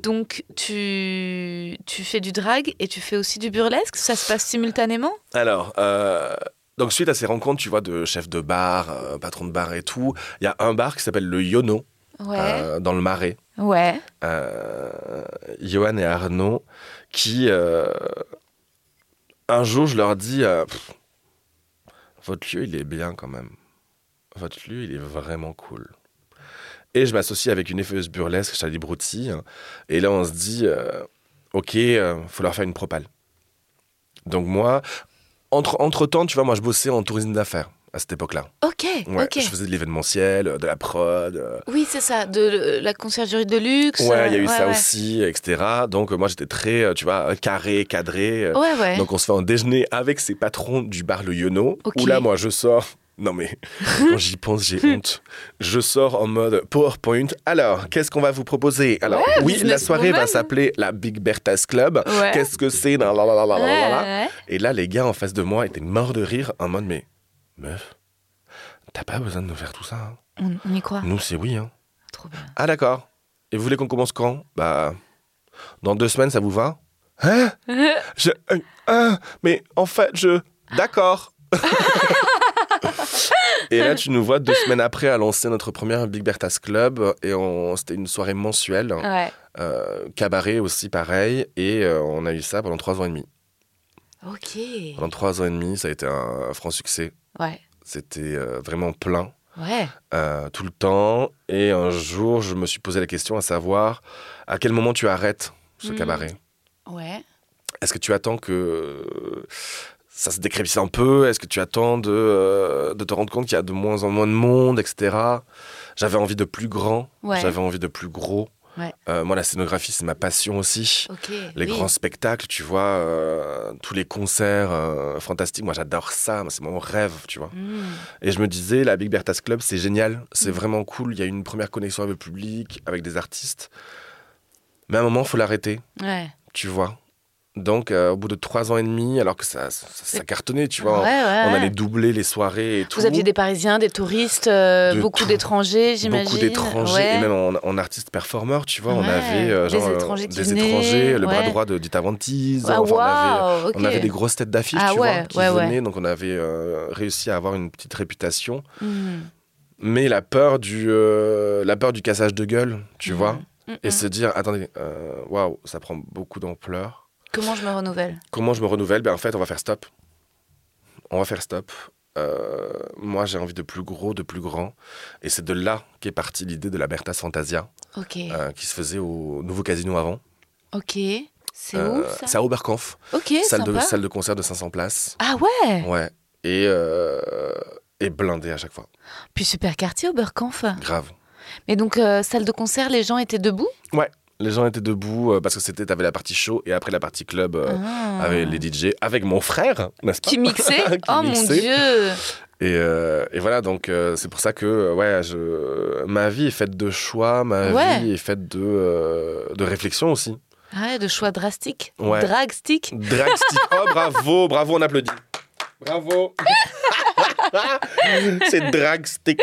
donc tu, tu fais du drag et tu fais aussi du burlesque? Ça se passe simultanément? Alors, euh, donc suite à ces rencontres, tu vois, de chefs de bar, euh, patron de bar et tout, il y a un bar qui s'appelle le Yono, Ouais. euh, dans le Marais. Ouais. euh, Johan et Arnaud, qui, un jour, je leur dis, Pff, votre lieu, il est bien quand même. Votre lieu, il est vraiment cool. Et je m'associe avec une effeuse burlesque, Charlie Brouty, hein, et là, on se dit, euh, ok, euh, faut leur faire une propale. Donc moi, entre, entre temps, tu vois, moi, je bossais en tourisme d'affaires à cette époque-là. Ok, Ouais, ok. Je faisais de l'événementiel, euh, de la prod. euh, Oui, c'est ça, de la conciergerie de luxe. Ouais, il y a eu ça ouais. aussi, etc. Donc moi j'étais très, tu vois, carré, cadré. Ouais, ouais. Donc on se fait un déjeuner avec ses patrons du bar Le Yono. Ok. Où là, moi, je sors. Non mais <laughs> quand j'y pense, j'ai honte. Je sors en mode PowerPoint. Alors, qu'est-ce qu'on va vous proposer? Alors, Ouais, oui, la soirée va s'appeler la Big Bertha's Club. Ouais. Qu'est-ce que c'est. Ouais. Et là, les gars en face de moi étaient morts de rire en mode mais meuf, t'as pas besoin de nous faire tout ça. hein. On, on y croit. Nous, c'est oui. Hein. Trop bien. Ah d'accord. Et vous voulez qu'on commence quand? Bah, dans deux semaines, ça vous va? Hein? <laughs> Je, euh, ah, mais en fait, je, d'accord. <laughs> et là, tu nous vois deux semaines après à lancer notre première Big Bertha's Club et c'était une soirée mensuelle, Ouais. euh, cabaret aussi pareil, et euh, on a eu ça pendant trois ans et demi. Ok. Pendant trois ans et demi, ça a été un franc succès. Ouais. C'était euh, vraiment plein. Ouais. tout le temps. Et un jour, je me suis posé la question à savoir à quel moment tu arrêtes ce Mhm. cabaret. Ouais. Est-ce que tu attends que ça se décrépisse un peu Est-ce que tu attends de, euh, de te rendre compte qu'il y a de moins en moins de monde, etc. J'avais envie de plus grand, Ouais. j'avais envie de plus gros. Ouais. Euh, moi, la scénographie, c'est ma passion aussi. Les oui. grands spectacles, tu vois, euh, tous les concerts euh, fantastiques, moi j'adore ça, c'est mon rêve, tu vois. Mm. Et je me disais, la Big Bertha's Club, c'est génial, c'est Mm. vraiment cool. Il y a une première connexion avec le public, avec des artistes. Mais à un moment, il faut l'arrêter, Ouais. tu vois. Donc, euh, au bout de trois ans et demi, alors que ça, ça, ça cartonnait, tu vois, Ouais, ouais, on allait doubler les soirées et tout. Vous aviez des Parisiens, des touristes, euh, De beaucoup d'étrangers, j'imagine. Beaucoup d'étrangers, Ouais. et même en, en artiste performeur, tu vois, on avait euh, des genre, étrangers des le bras droit de Dita Vantise, Ah, enfin, on, avait, on des grosses têtes d'affiche, Ah tu vois, qui venaient, donc on avait réussi à avoir une petite réputation. Mm. mais la peur du la peur du cassage de gueule tu Mhm. vois Mm, et se dire attendez waouh ça prend beaucoup d'ampleur Comment je me renouvelle comment je me renouvelle? Ben en fait on va faire stop. On va faire stop. Euh, moi j'ai envie de plus gros de plus grand. Et c'est de là qu'est partie l'idée de la Bertas Fantasia Ok. euh, qui se faisait au nouveau casino avant. Ok. C'est Euh, où ça? c'est à Oberkampf. Ok, salle de salle de concert de 500 places. Ah ouais? Ouais. Et euh, et blindé à chaque fois. Puis super quartier, Oberkampf. grave. Mais donc, salle de concert, les gens étaient debout? Les gens étaient debout euh, parce que c'était t'avais la partie show et après la partie club euh, Ah. avec les DJ, avec mon frère, n'est-ce pas Qui mixait <laughs> Qui Oh mixait. mon dieu Et, euh, et voilà, donc euh, c'est pour ça que ouais, je, ma vie est faite de choix, ma Ouais. vie est faite de, euh, de réflexion aussi. Ah ouais, de choix drastiques. Ouais. Dragstick. Dragstick. Oh, bravo, bravo, on applaudit. Bravo. <laughs> <laughs> c'est dragstick.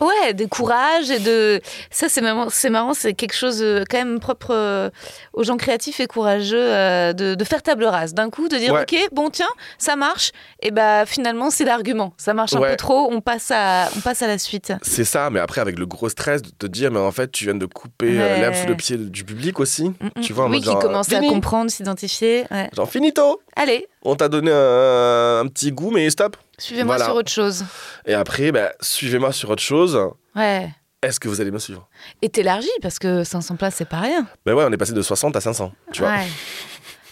Ouais, de courage et de. Ça, c'est marrant, c'est marrant, c'est quelque chose euh, quand même propre euh, aux gens créatifs et courageux euh, de, de faire table rase. D'un coup, de dire Ouais. Ok, bon, tiens, ça marche. Et bah, finalement, c'est l'argument. Ça marche un Ouais. peu trop, on passe à, on passe à la suite. C'est ça, mais après avec le gros stress de te dire, mais en fait, tu viens de couper Ouais. l'herbe sous le pied du public aussi. Mm, Tu vois, en oui, qui commence à comprendre, s'identifier. Genre, finito Allez, On t'a donné un, un petit goût, mais stop. Suivez-moi Voilà. sur autre chose. Et après, bah, suivez-moi sur autre chose. Ouais. Est-ce que vous allez me suivre? Et t'élargis parce que 500 places, c'est pas rien. Ben ouais, on est passé de 60 à 500, tu vois. Ouais.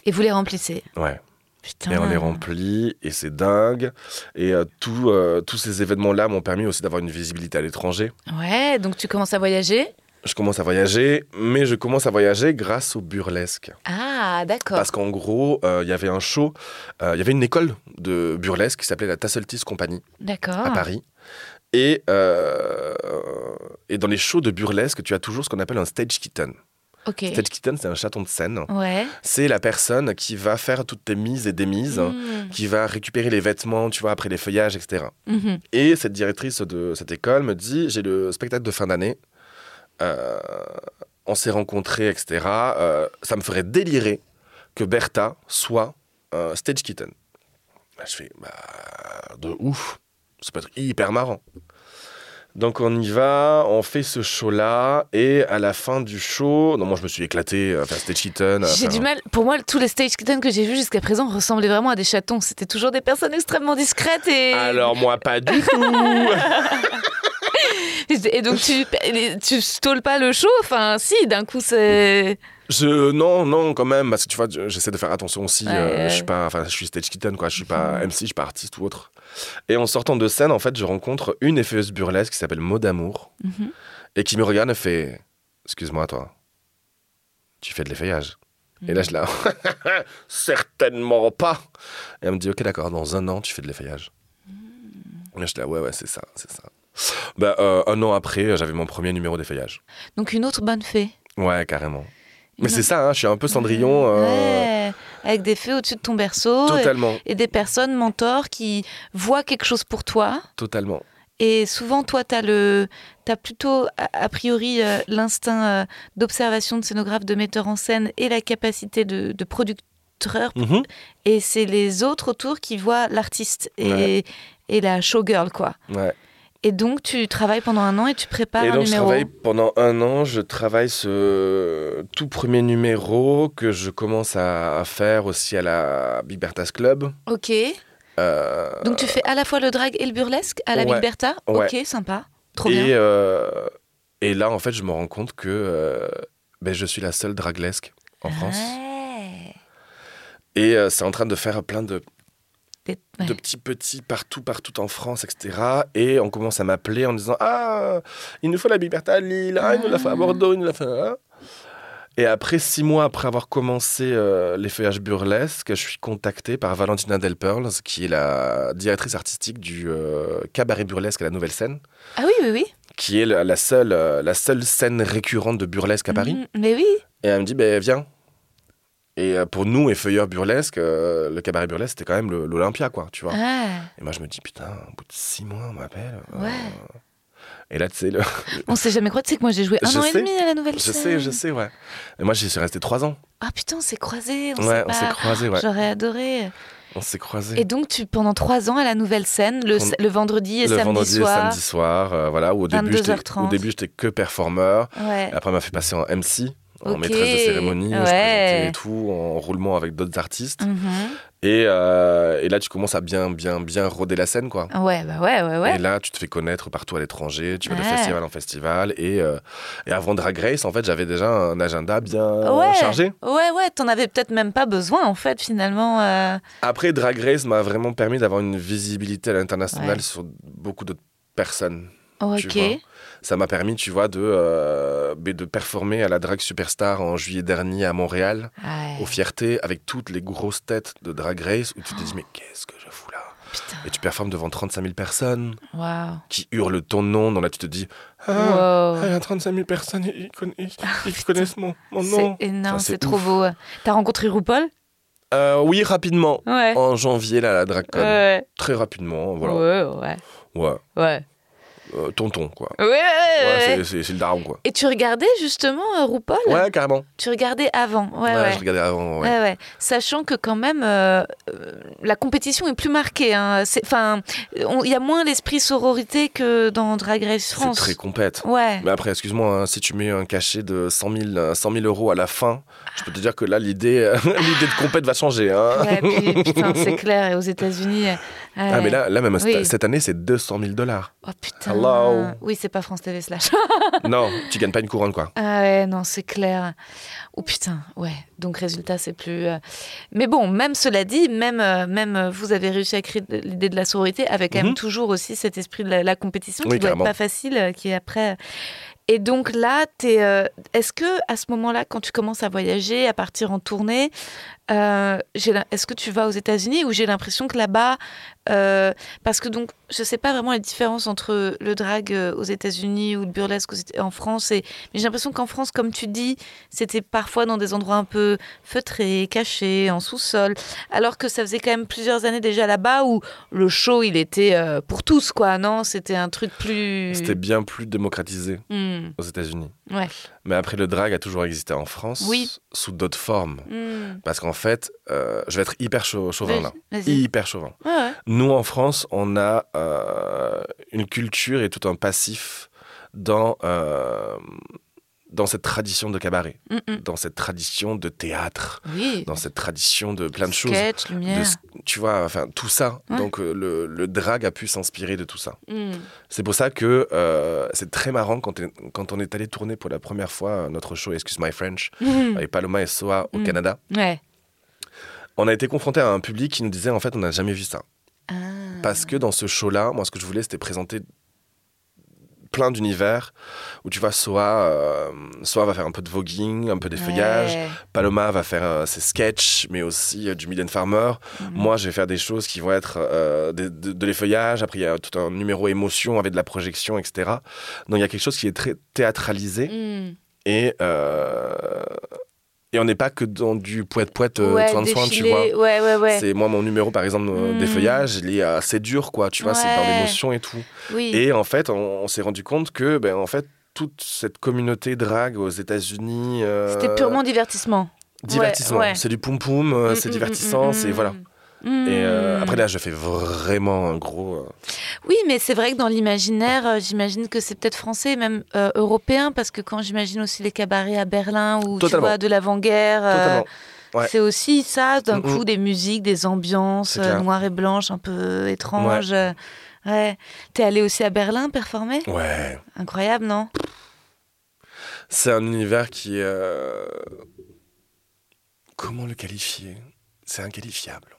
Et vous les remplissez. Ouais. Putain. Et on les remplit, et c'est dingue. Et euh, tout, euh, tous ces événements-là m'ont permis aussi d'avoir une visibilité à l'étranger. Ouais, donc tu commences à voyager. Je commence à voyager, mais je commence à voyager grâce au burlesque. Ah, d'accord. Parce qu'en gros, euh, il y avait un show, euh, il y avait une école de burlesque qui s'appelait la Tasseltis Company à Paris. Et, euh, et dans les shows de burlesque, tu as toujours ce qu'on appelle un stage kitten. Ok. Stage kitten, c'est un chaton de scène. Ouais. C'est la personne qui va faire toutes tes mises et démises, Mhm. qui va récupérer les vêtements, tu vois, après les feuillages, etc. Mhm. Et cette directrice de cette école me dit j'ai le spectacle de fin d'année. Euh, on s'est rencontrés, etc. Euh, ça me ferait délirer que Bertha soit un stage kitten. Là, je fais bah, de ouf. Ça peut être hyper marrant. Donc on y va, on fait ce show-là, et à la fin du show, non, moi je me suis éclaté à faire stage kitten. J'ai du mal. Pour moi, tous les stage kittens que j'ai vus jusqu'à présent ressemblaient vraiment à des chatons. C'était toujours des personnes extrêmement discrètes et. Alors moi pas du tout. <laughs> Et donc tu, tu stalles pas le show? Enfin, si, d'un coup c'est. Je non non quand même parce que tu vois j'essaie de faire attention aussi. Ouais, euh, je suis pas enfin je suis stage kitten quoi. Je suis pas MC, je suis pas artiste ou autre. Et en sortant de scène en fait je rencontre une effeuse burlesque qui s'appelle Maud d'amour Mhm. et qui me regarde et fait excuse-moi toi tu fais de l'effeuillage. Et là je la <laughs> certainement pas. Et elle me dit ok d'accord dans un an tu fais de l'effeuillage. Et là je là ouais ouais c'est ça c'est ça. Bah, euh, un an après j'avais mon premier numéro d'effeuillage. Donc une autre bonne fée. Ouais carrément. Mais c'est ça hein, je suis un peu Cendrillon. euh, Ouais, avec des fées au-dessus de ton berceau. Totalement. Et, des personnes mentors qui voient quelque chose pour toi. Totalement. Et souvent, toi, tu as, le... as plutôt, a, priori, euh, l'instinct euh, d'observation de scénographe, de metteur en scène et la capacité de, de producteur. Mhm. Et c'est les autres autour qui voient l'artiste et, Ouais. et la showgirl, quoi. Ouais. Et donc, tu travailles pendant un an et tu prépares Et un donc, je numéro. travaille pendant un an. Je travaille ce tout premier numéro que je commence à, à faire aussi à la Bibertas Club. Ok. Euh, Donc, tu fais à la fois le drag et le burlesque à la Ouais. Liberta Ouais. Ok, sympa. Trop et, bien. euh, et là, en fait, je me rends compte que euh, ben, je suis la seule draglesque en France. Ouais. Et euh, c'est en train de faire plein de, ouais. de petits petits partout, partout en France, etc. Et on commence à m'appeler en disant Ah, il nous faut la Biberta à Lille, ah, il nous l'a fait à Bordeaux, il nous l'a fait à... Et après, six mois après avoir commencé euh, les feuillages burlesques, je suis contacté par Valentina Delperls, qui est la directrice artistique du euh, cabaret burlesque à la Nouvelle Scène, Ah oui, oui, oui. qui est la, la seule, euh, la seule scène récurrente de burlesque à Paris. Mhm. Mais oui. Et elle me dit, ben viens. Et euh, pour nous, effeuilleurs burlesques, euh, le cabaret burlesque, c'était quand même le- l'Olympia, quoi, tu vois. Ah, Et moi, je me dis, putain, au bout de six mois, on m'appelle. euh. Et là, tu sais, le... <laughs> On s'est jamais croisé. Tu sais que moi, j'ai joué un Je an sais. et demi à la nouvelle je scène. sais, je sais, ouais. Et moi, j'y suis resté trois ans. Ah putain, on s'est croisés. On ouais, on s'est croisés, ouais. J'aurais adoré. On s'est croisés. Et donc, tu pendant trois ans à la nouvelle scène, le, le vendredi et le samedi vendredi soir. et samedi soir, euh, voilà, où au début, j'étais, 22h30. au début, j'étais que performeur. Ouais. Après, on m'a fait passer en MC, en maîtresse de cérémonie, je Ouais. présentais et tout, en roulement avec d'autres artistes. Mhm. Et, euh, et là, tu commences à bien, bien, bien rôder la scène, quoi. Ouais, bah ouais, ouais, ouais. Et là, tu te fais connaître partout à l'étranger, tu vas de festival en festival. Et, euh, et avant Drag Race, en fait, j'avais déjà un agenda bien chargé. Ouais, ouais, t'en avais peut-être même pas besoin en fait, finalement. euh. Après, Drag Race m'a vraiment permis d'avoir une visibilité à l'international sur beaucoup d'autres personnes. Oh, tu ok. vois. Ça m'a permis, tu vois, de, euh, de performer à la Drag Superstar en juillet dernier à Montréal, Ouais. aux fiertés, avec toutes les grosses têtes de Drag Race, où tu te dis, mais qu'est-ce que je fous là? Putain. Et tu performes devant 35 000 personnes qui hurlent ton nom, donc là tu te dis, ah, Wow. ah, il y a 35 000 personnes, ils, ils connaissent mon, mon nom. C'est énorme, Enfin, c'est trop beau. T'as rencontré RuPaul? Euh, oui, rapidement. Ouais. En janvier, là, à la DragCon. Ouais. Très rapidement, voilà. Ouais, ouais. Ouais. Ouais. Euh, tonton, quoi. Ouais, ouais, Ouais, ouais. c'est- c'est c'est le daron, quoi. Et tu regardais justement euh, RuPaul? Ouais, carrément. Tu regardais avant, ouais, je regardais avant, ouais. Sachant que quand même, euh, euh, la compétition est plus marquée. hein. C'est- Enfin, il y a moins l'esprit sororité que dans Drag Race C'est France. très complète. Ouais. Mais après, excuse-moi, hein, si tu mets un cachet de 100 000, euh, 100 000 euros à la fin, je peux te dire que là, l'idée <laughs> l'idée de compète va changer. Hein. Ouais, putain, c'est clair. Et aux États-Unis. Ah, mais là, là même Oui. cette année, c'est 200 000 dollars. Oh putain. Hello. Oui, c'est pas France TV slash. <laughs> non, tu gagnes pas une couronne, quoi. Ah ouais, non, c'est clair. Oh putain, ouais. Donc résultat, c'est plus. euh, Mais bon, même cela dit, même, euh, même euh, vous avez réussi à créer l'idée de la sororité avec quand même Mhm. toujours aussi cet esprit de la, la compétition Oui, qui doit être pas facile, euh, qui est après. Et donc là, euh, est-ce que à ce moment-là, quand tu commences à voyager, à partir en tournée, euh, est-ce que tu vas aux États-Unis ou j'ai l'impression que là-bas, euh, parce que donc je sais pas vraiment la différence entre le drag aux États-Unis ou le burlesque en France, et mais j'ai l'impression qu'en France, comme tu dis, c'était parfois dans des endroits un peu feutrés, cachés, en sous-sol, alors que ça faisait quand même plusieurs années déjà là-bas où le show il était pour tous quoi, non? C'était un truc plus. C'était bien plus démocratisé Hmm, aux États-Unis. Ouais. Mais après, le drag a toujours existé en France Oui. sous d'autres formes. Hmm. Parce qu'en fait, euh, je vais être hyper chau- chauvin là. Hyper chauvin. Ouais, ouais. Nous, en France, on a euh, une culture et tout un passif dans, euh, dans cette tradition de cabaret, Mm, mm. dans cette tradition de théâtre, Oui. dans cette tradition de plein de choses. Sketch, de lumière. s- tu vois, enfin tout ça. Ouais. Donc euh, le, le drag a pu s'inspirer de tout ça. Mm. C'est pour ça que euh, c'est très marrant quand, on- quand on est allé tourner pour la première fois euh, notre show Excuse My French <laughs> avec Paloma et Soa au. Canada. Ouais. On a été confronté à un public qui nous disait en fait on n'a jamais vu ça. Ah. Parce que dans ce show-là, moi ce que je voulais c'était présenter plein d'univers où tu vois Soa, euh, Soa va faire un peu de voguing, un peu des feuillages, Ouais. Paloma va faire euh, ses sketchs, mais aussi euh, du Mylène Farmer. Mhm. Moi, je vais faire des choses qui vont être euh, des- de, de l'effeuillage. Après, il y a tout un numéro émotion avec de la projection, etc. Donc, il y a quelque chose qui est très théâtralisé. Mm. Et, euh, et on n'est pas que dans du poète-poète, euh, ouais, soin soin, tu vois. Ouais, ouais, ouais. C'est moi mon numéro par exemple euh, Mm. d'effeuillage, il est assez dur quoi, tu vois, c'est dans l'émotion et tout. Oui. Et en fait, on, on s'est rendu compte que ben en fait toute cette communauté drague aux États-Unis euh, C'était purement divertissement. divertissement, Ouais, ouais. c'est du poum poum, Mm, c'est mm, divertissant, mm, c'est mm, voilà. Et euh, après là, je fais vraiment un gros. euh, Oui, mais c'est vrai que dans l'imaginaire, euh, j'imagine que c'est peut-être français, même européen, parce que quand j'imagine aussi les cabarets à Berlin ou tu vois de l'avant-guerre. Ouais. c'est aussi ça, d'un Mm, coup mm. des musiques, des ambiances noires et blanches, un peu étranges. Ouais. T'es allé aussi à Berlin performer? Ouais. Incroyable, non? C'est un univers qui Comment le qualifier? C'est inqualifiable.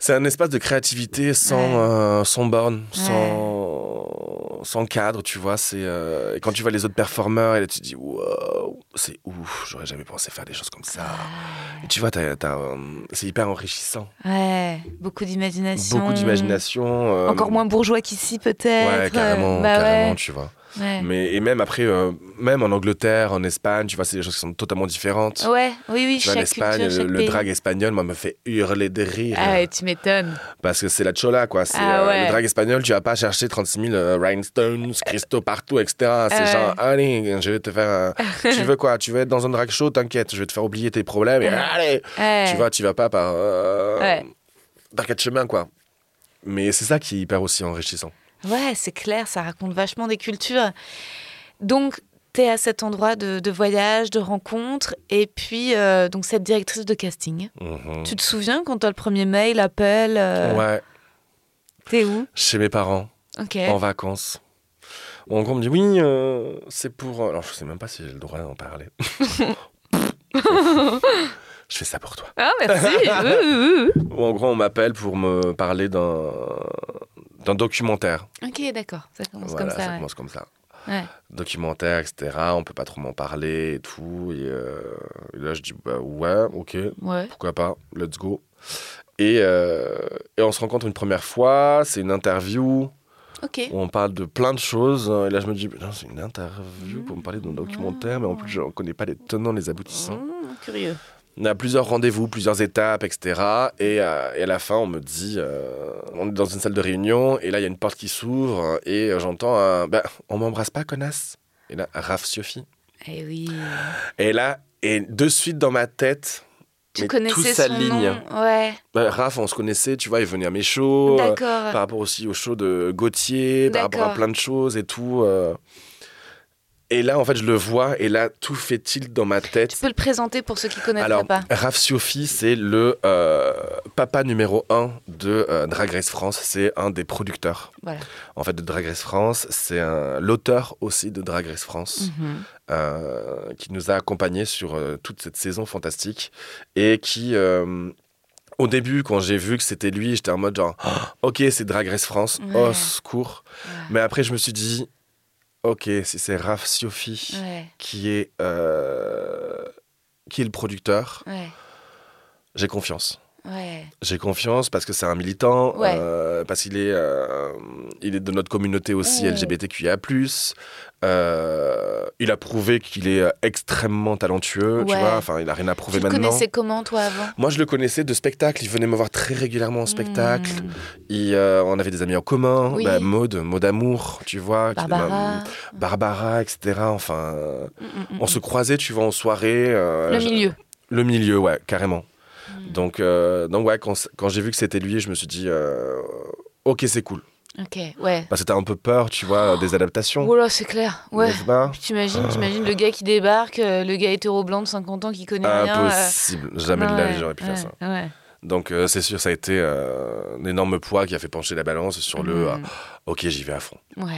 C'est un espace de créativité sans, Ouais. euh, sans borne, sans, sans cadre, tu vois. C'est, euh, Et quand tu vois les autres performeurs, et là, tu te dis, wow, c'est ouf, j'aurais jamais pensé faire des choses comme ça. Et tu vois, euh, c'est hyper enrichissant. Ouais, beaucoup d'imagination. Beaucoup d'imagination. euh, Encore moins bourgeois qu'ici, peut-être. Ouais, carrément, Bah carrément, ouais. tu vois. Ouais. Mais, et même après, euh, même en Angleterre, en Espagne, tu vois, c'est des choses qui sont totalement différentes. Ouais, oui, oui, Tu vois, chaque l'Espagne, culture, le, chaque le pays. drag espagnol, moi, me fait hurler de rire. Ah ouais, tu m'étonnes. Parce que c'est la chola, quoi. C'est, Ah euh, ouais. Le drag espagnol, tu vas pas chercher 36 000 euh, rhinestones, cristaux partout, etc. C'est Ah ouais. genre, allez, je vais te faire. un- <laughs> tu veux quoi? Tu veux être dans un drag show? T'inquiète, je vais te faire oublier tes problèmes. Et allez Ouais. Tu vois, tu vas pas par. Euh, Ouais. Par quatre chemins, quoi. Mais c'est ça qui est hyper aussi enrichissant. Ouais, c'est clair, ça raconte vachement des cultures. Donc, tu es à cet endroit de, de voyage, de rencontre, et puis euh, donc cette directrice de casting. Mhm. Tu te souviens quand tu as le premier mail, appel euh, Ouais, T'es où? Chez mes parents. Ok. en vacances. En gros, on me dit oui, euh, c'est pour. Alors, je sais même pas si j'ai le droit d'en parler. <laughs> je fais ça pour toi. Ah, merci. <laughs> Ou en gros, on m'appelle pour me parler d'un d'un documentaire. Ok, d'accord. Ça commence Voilà, comme ça. ça ouais. commence comme ça. Ouais. Documentaire, etc. On peut pas trop m'en parler et tout. Et, euh, et là, je dis bah ouais, ok, Ouais. pourquoi pas, let's go. Et, euh, et on se rencontre une première fois. C'est une interview. Ok. où on parle de plein de choses. Et là, je me dis, c'est une interview pour me parler d'un documentaire, mais en plus, je ne connais pas les tenants, les aboutissants. Mmh, curieux. On a plusieurs rendez-vous, plusieurs étapes, etc. Et, euh, et à la fin, on me dit, euh, on est dans une salle de réunion, et là, il y a une porte qui s'ouvre, et euh, j'entends un, bah, on m'embrasse pas, connasse. Et là, Raph Sophie. Eh oui. Et là, et de suite dans ma tête, Tu mais connaissais tout son s'aligne. nom Ouais. Bah, Raph, on se connaissait, tu vois, il venait à mes shows. euh, par rapport aussi au show de Gauthier, par rapport à plein de choses et tout. Et là, en fait, je le vois et là, tout fait tilt dans ma Tu tête. peux le présenter pour ceux qui connaissent Alors, pas. Raph Siofi, c'est le euh, papa numéro un de euh, Drag Race France. C'est un des producteurs, Voilà. en fait, de Drag Race France. C'est l'auteur aussi de Drag Race France, Mhm. euh, qui nous a accompagnés sur toute cette saison fantastique et qui... au début, quand j'ai vu que c'était lui, j'étais en mode genre, Oh, <gasps> ok, c'est Drag Race France, Ouais. oh, secours. Ouais. Mais après, je me suis dit, ok, si c'est Raph Siofi Ouais. qui est euh, qui est le producteur, Ouais. j'ai confiance. Ouais. J'ai confiance parce que c'est un militant, Ouais. euh, parce qu'il est, euh, il est de notre communauté aussi Mmh. LGBTQIA+. Euh, il a prouvé qu'il est extrêmement talentueux, tu vois. Enfin, il a rien à Tu prouver le maintenant. connaissais comment, toi, avant? Moi, je le connaissais de spectacle. Il venait me voir très régulièrement en spectacle. Il, euh, on avait des amis en commun. Oui. Bah, Maud, Maud Amour, tu vois. qui- Barbara. Barbara, etc. Enfin, euh, Mm, mm, mm. on se croisait, tu vois, en soirée. Le milieu. Le milieu, ouais, carrément. Mm. Donc, euh, donc ouais, quand, quand j'ai vu que c'était lui, je me suis dit, euh, ok, c'est cool. Ok, ouais. Parce que t'as un peu peur, tu vois, des adaptations. Oh là, c'est clair. Ouais. Pas? Puis T'imagines, t'imagines le gars qui débarque, euh, le gars hétéro blanc de 50 ans qui connaît rien. euh, Impossible. Jamais de la vie, j'aurais pu ouais, faire ça. Ouais. Donc, euh, c'est sûr, ça a été euh, un énorme poids qui a fait pencher la balance sur le Mm. euh, OK, j'y vais à fond, Ouais.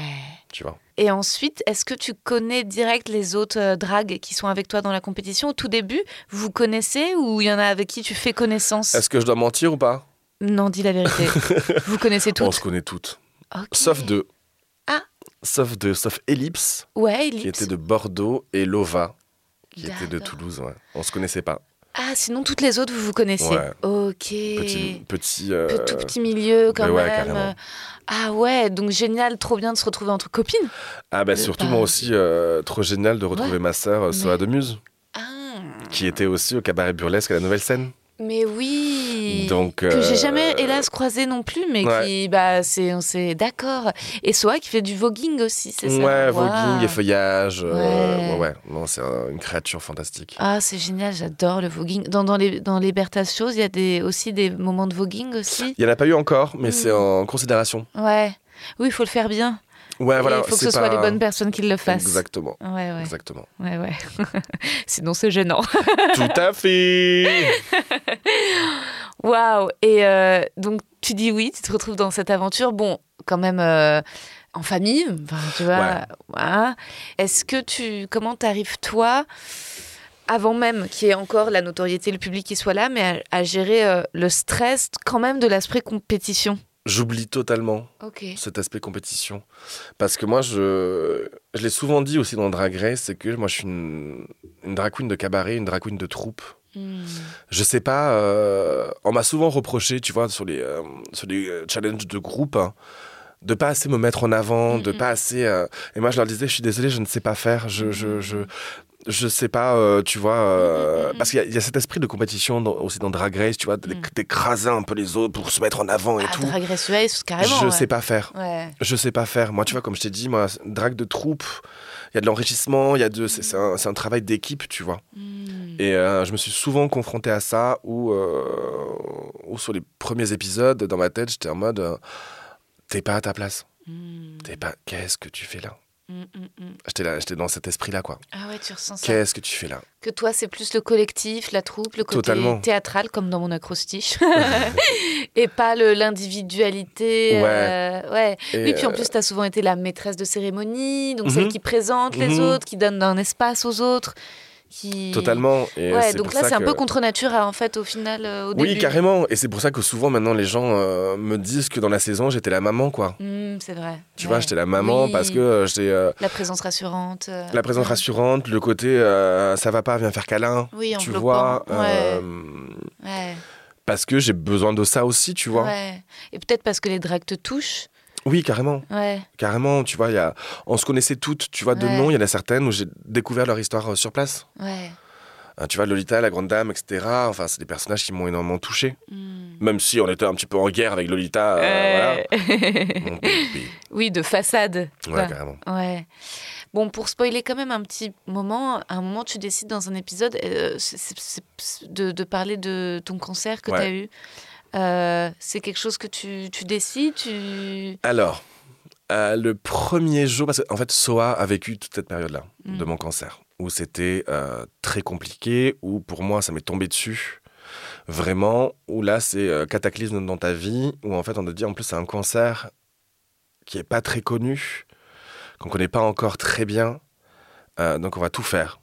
tu vois. Et ensuite, est-ce que tu connais direct les autres dragues qui sont avec toi dans la compétition Au tout début, vous connaissez ou il y en a avec qui tu fais connaissance? Est-ce que je dois mentir ou pas? Non, dis la vérité. <laughs> vous connaissez On toutes se connaît toutes. Sauf deux. Ah. Sauf deux. Sauf Ellipse, Ouais, qui Ellipse. était de Bordeaux, et Lova, qui était de. Toulouse. Ouais. On se connaissait pas. Ah, sinon toutes les autres, vous vous connaissez Ouais. Ok. Petit. petit euh, Tout petit milieu quand ouais, même. carrément. Ah ouais, donc génial, trop bien de se retrouver entre copines. Ah, bah surtout, bah. moi aussi, euh, trop génial de retrouver Ouais. ma sœur, euh, Soa Mais- de Muse, Ah, qui était aussi au cabaret burlesque à la nouvelle scène. Mais oui. Donc, que j'ai euh, jamais, hélas, croisé non plus, mais ouais. qui, bah, c'est, on s'est d'accord. Et Soa qui fait du voguing aussi, c'est ça? Ouais, voguing et feuillage. euh, Ouais. ouais. Non, c'est une créature fantastique. Ah, c'est génial, j'adore le voguing. Dans, dans les, dans les Bertha's Shows, il y a des, aussi des moments de voguing aussi? Il n'y en a pas eu encore, mais Mm. c'est en considération. Ouais. Oui, il faut le faire bien. Ouais, Et voilà. il faut que ce soit pas- les bonnes personnes qui le fassent. Exactement. Ouais, ouais. Exactement. Ouais, ouais. <laughs> Sinon, c'est gênant. <laughs> Tout à fait. Waouh Et euh, donc, tu dis oui, tu te retrouves dans cette aventure. Bon, quand même euh, en famille, enfin, tu vois. voilà. Est-ce que tu. Comment t'arrives, toi, avant même qu'il y ait encore la notoriété, le public qui soit là, mais à, à gérer euh, le stress quand même de l'aspect compétition? J'oublie totalement cet aspect compétition. Parce que moi, je, je l'ai souvent dit aussi dans Drag Race, c'est que moi, je suis une, une drag queen de cabaret, une drag queen de troupe. Hmm. Je sais pas, euh, on m'a souvent reproché, tu vois, sur les, euh, sur les euh, challenges de groupe, hein, de pas assez me mettre en avant, de pas assez. euh, Et moi, je leur disais, je suis désolé, je ne sais pas faire. Je, je, je, je sais pas, euh, tu vois, euh, Mhm. parce qu'il y, a- il y a cet esprit de compétition dans- aussi dans Drag Race, tu vois, d'éc- d'écraser un peu les autres pour se mettre en avant et Ah, tout. Drag Race US, carrément. je ouais. sais pas faire. Ouais. Je sais pas faire. Moi, tu vois, comme je t'ai dit, moi, drag de troupe, il y a de l'enrichissement, il y a de, c'est un, un travail d'équipe, tu vois. Et euh, je me suis souvent confronté à ça, où, où sur les premiers épisodes, dans ma tête, j'étais en mode, t'es pas à ta place. T'es pas. Qu'est-ce que tu fais là? Hmm, hmm, hmm. J'étais là, j'étais dans cet esprit-là, quoi. Ah ouais, tu ressens ça. Qu'est-ce que tu fais là Que toi, c'est plus le collectif, la troupe, le côté Totalement. théâtral, comme dans mon acrostiche. <laughs> et pas le- l'individualité. Ouais. euh, ouais. Et, Oui, puis en euh, plus, tu as souvent été la maîtresse de cérémonie, donc celle qui présente les Mhm. autres, qui donne un espace aux autres. Qui... Totalement. Et Ouais, donc là, c'est un peu contre nature, en fait, au final, euh, au Oui, début. carrément. Et c'est pour ça que souvent, maintenant, les gens euh, me disent que dans la saison, j'étais la maman, quoi. Hmm, c'est vrai. Tu Ouais. vois, j'étais la maman Oui. parce que euh, j'étais. euh, La présence rassurante. la présence rassurante, le côté ça va pas, viens faire câlin. Oui, tu enveloppant. vois. Ouais. Ouais. parce que j'ai besoin de ça aussi, tu vois. ouais. Et peut-être parce que les drags te touchent. Oui, carrément. Ouais. Carrément, tu vois, y a... on se connaissait toutes, tu vois, de Ouais. nom, il y en a certaines où j'ai découvert leur histoire euh, sur place. Ouais. Hein, tu vois, Lolita, la grande dame, etc. Enfin, c'est des personnages qui m'ont énormément touché. Hmm. Même si on était un petit peu en guerre avec Lolita. euh, voilà. <laughs> Oui, de façade. Ouais, quoi. carrément. Ouais. Bon, pour spoiler quand même un petit moment, à un moment, tu décides dans un épisode euh, de parler de ton cancer que Ouais. tu as eu. Euh, c'est quelque chose que tu, tu décides tu... Alors, euh, le premier jour, parce qu'en fait, Soa a vécu toute cette période-là Mm. de mon cancer, où c'était euh, très compliqué, où pour moi, ça m'est tombé dessus. Vraiment, où là, c'est cataclysme dans ta vie, où en fait, on te dit, en plus, c'est un cancer qui est pas très connu, qu'on connaît pas encore très bien. Donc, on va tout faire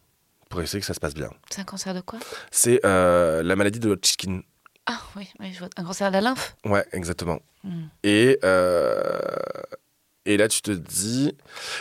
pour essayer que ça se passe bien. C'est un cancer de quoi? C'est la maladie de Hodgkin. Ah oui, oui, je vois. Un cancer de la lymphe? Ouais, exactement. Mm. Et, euh, et là, tu te dis.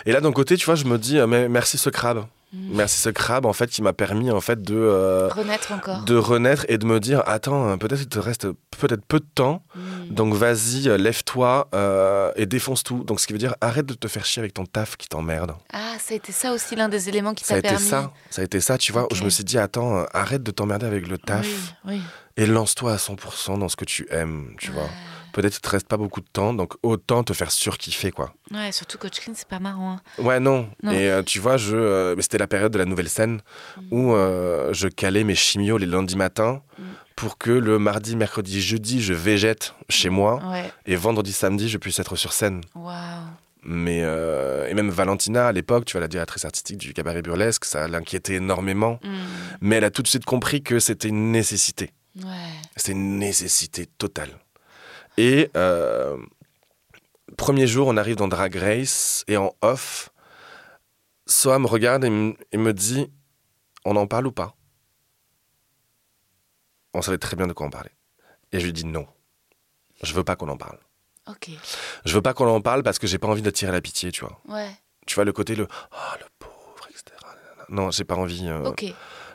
Et là, d'un côté, tu vois, je me dis, euh, mais merci ce crabe. Mm. Merci ce crabe, en fait, qui m'a permis, en fait, de, euh, Renaître encore. de renaître et de me dire, attends, peut-être il te reste peut-être peu de temps, Mm. donc vas-y, lève-toi euh, et défonce tout. Donc, ce qui veut dire, arrête de te faire chier avec ton taf qui t'emmerde. Ah, ça a été ça aussi l'un des éléments qui Ça a t'a été permis. ça, ça a été ça, tu vois, je me suis dit, attends, arrête de t'emmerder avec le taf Oui, oui. Et lance-toi à 100% dans ce que tu aimes, tu vois. Peut-être il te reste pas beaucoup de temps, donc autant te faire surkiffer, quoi. Ouais, surtout Coach Clean, c'est pas marrant. hein. Ouais, non. Non. Et euh, tu vois, je, euh, c'était la période de la nouvelle scène Mm. où euh, je calais mes chimios les lundis matins Mm. pour que le mardi, mercredi, jeudi, je végète chez moi Ouais. et vendredi, samedi, je puisse être sur scène. Waouh. Mais euh, et même Valentina à l'époque, tu vois, la directrice artistique du cabaret burlesque, ça l'inquiétait énormément. Hmm. Mais elle a tout de suite compris que c'était une nécessité. Ouais. C'est une nécessité totale. Et euh, premier jour, on arrive dans Drag Race et en off, Soa me regarde et me, et me dit On en parle ou pas? On savait très bien de quoi on parlait. Et je lui dis non. Je veux pas qu'on en parle. Ok. Je veux pas qu'on en parle parce que j'ai pas envie d'attirer la pitié, tu vois. Ouais. Tu vois le côté le oh le pauvre, etc. Non, j'ai pas envie. euh, Ok.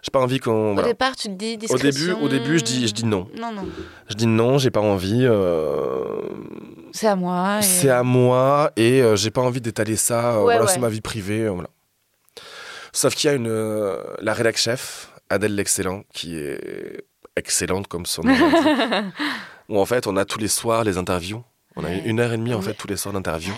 J'ai pas envie qu'on. Au voilà. départ, tu te dis Au discrétion. début, au début, je dis, je dis non. Non, non. Je dis non, j'ai pas envie. euh, C'est à moi. et- C'est à moi et euh, j'ai pas envie d'étaler ça. euh, Ouais, voilà, ouais. c'est ma vie privée. euh, voilà. Sauf qu'il y a une la rédac chef Adèle l'excellent qui est excellente comme son nom <laughs> où en fait on a tous les soirs les interviews. On a une heure et demie en fait tous les soirs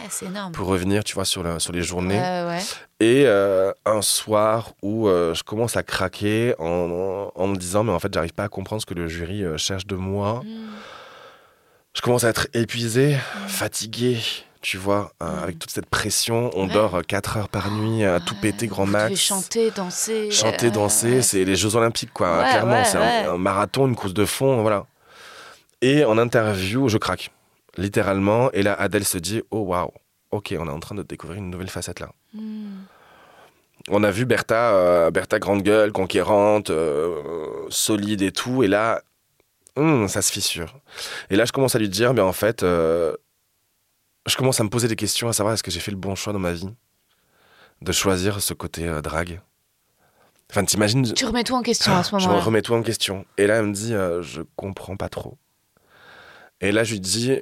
c'est énorme. pour revenir, tu vois, sur, le- sur les journées. Ouais. Et euh, un soir où euh, je commence à craquer en, en me disant mais en fait j'arrive pas à comprendre ce que le jury euh, cherche de moi. Hmm. Je commence à être épuisé, fatigué, tu vois, euh, avec toute cette pression. On. Ouais. dort 4 heures par nuit à tout Ouais. péter grand max. chanter, danser. Chanter, danser, c'est les Jeux Olympiques, quoi. Ouais, Clairement, ouais, c'est un, un marathon, une course de fond, voilà. Et en interview, je craque, littéralement. Et là, Adèle se dit Oh waouh, ok, on est en train de découvrir une nouvelle facette là. Hmm. On a vu Bertha, euh, Bertha grande gueule, conquérante, euh, solide et tout. Et là, hum, ça se fissure. Et là, je commence à lui dire, mais en fait, euh, je commence à me poser des questions, à savoir est-ce que j'ai fait le bon choix dans ma vie de choisir ce côté drague? Enfin, t'imagines, Tu remets tout en question à ce je moment-là. remets tout en question. Et là, elle me dit, je comprends pas trop. Et là, je lui dis,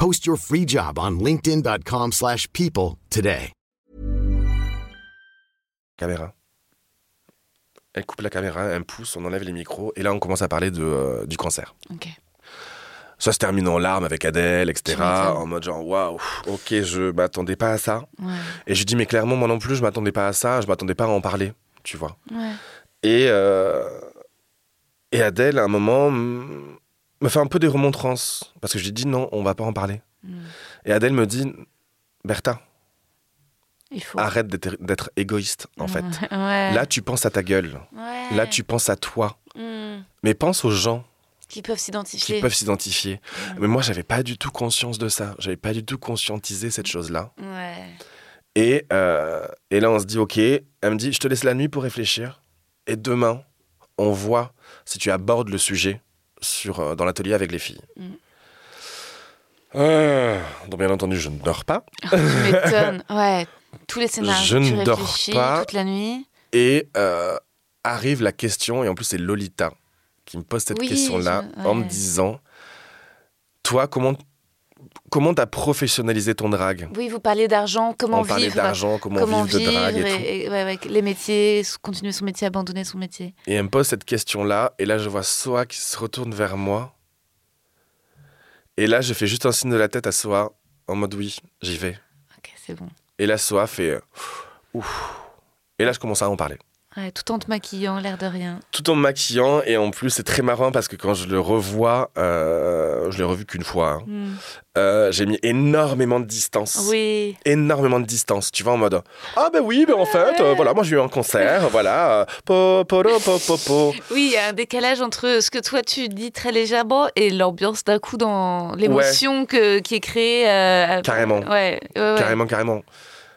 Post your free job on linkedin.com/people slash people today. caméra Elle coupe la caméra, elle me pousse, on enlève les micros. Et là, on commence à parler de, euh, du cancer. Ok. Ça se termine en larmes avec Adèle, etc. En mode genre, waouh, ok, je m'attendais pas à ça. Ouais. Et je lui dis, mais clairement, moi non plus, je m'attendais pas à ça, je m'attendais pas à en parler, tu vois. Ouais. Et, euh, et Adèle, à un moment, m- me fait un peu des remontrances. Parce que je lui dis, non, on va pas en parler. Mm. Et Adèle me dit, Bertha, Il faut. arrête d'être d'être égoïste, en fait. <laughs> Ouais. Là, tu penses à ta gueule. Ouais. Là, tu penses à toi. Hmm. Mais pense aux gens Qui peuvent qui s'identifier. peuvent s'identifier. Mais moi, j'avais pas du tout conscience de ça. J'avais pas du tout conscientisé cette chose-là. Ouais. Et, euh, et là, on se dit, OK. Elle me dit, je te laisse la nuit pour réfléchir. Et demain, on voit si tu abordes le sujet sur, euh, dans l'atelier avec les filles. Mm. Euh, donc, bien entendu, je ne dors pas. <laughs> Tu m'étonnes. Ouais. Tous les scénarios. Je tu ne dors pas. toute la nuit. Et euh, arrive la question, et en plus, c'est Lolita qui me pose cette Oui, question-là je- en me disant Toi, comment comment t'as professionnalisé ton drague? Oui, vous parlez d'argent, comment On parlait vivre. d'argent, comment, Comment vivre, de drague et, tout. et- et- ouais, ouais, les métiers, continuer son métier, abandonner son métier. Et elle me pose cette question-là, et là, je vois Soa qui se retourne vers moi. Et là, je fais juste un signe de la tête à Soa, en mode oui, j'y vais. Ok, c'est bon. Et là, Soa fait euh, ouf. Et là, je commence à en parler. Ouais, tout en te maquillant, l'air de rien. Tout en me maquillant, et en plus, c'est très marrant parce que quand je le revois, euh, je l'ai revu qu'une fois, hein, Hmm. euh, j'ai mis énormément de distance. Oui. Énormément de distance, tu vois, en mode Ah, ben oui, ben en fait, euh, voilà, moi j'ai eu un concert, <laughs> voilà, po, po, po. Oui, il y a un décalage entre ce que toi tu dis très légèrement et l'ambiance d'un coup dans l'émotion que, qui est créée. euh, Carrément. Ouais. Carrément, carrément.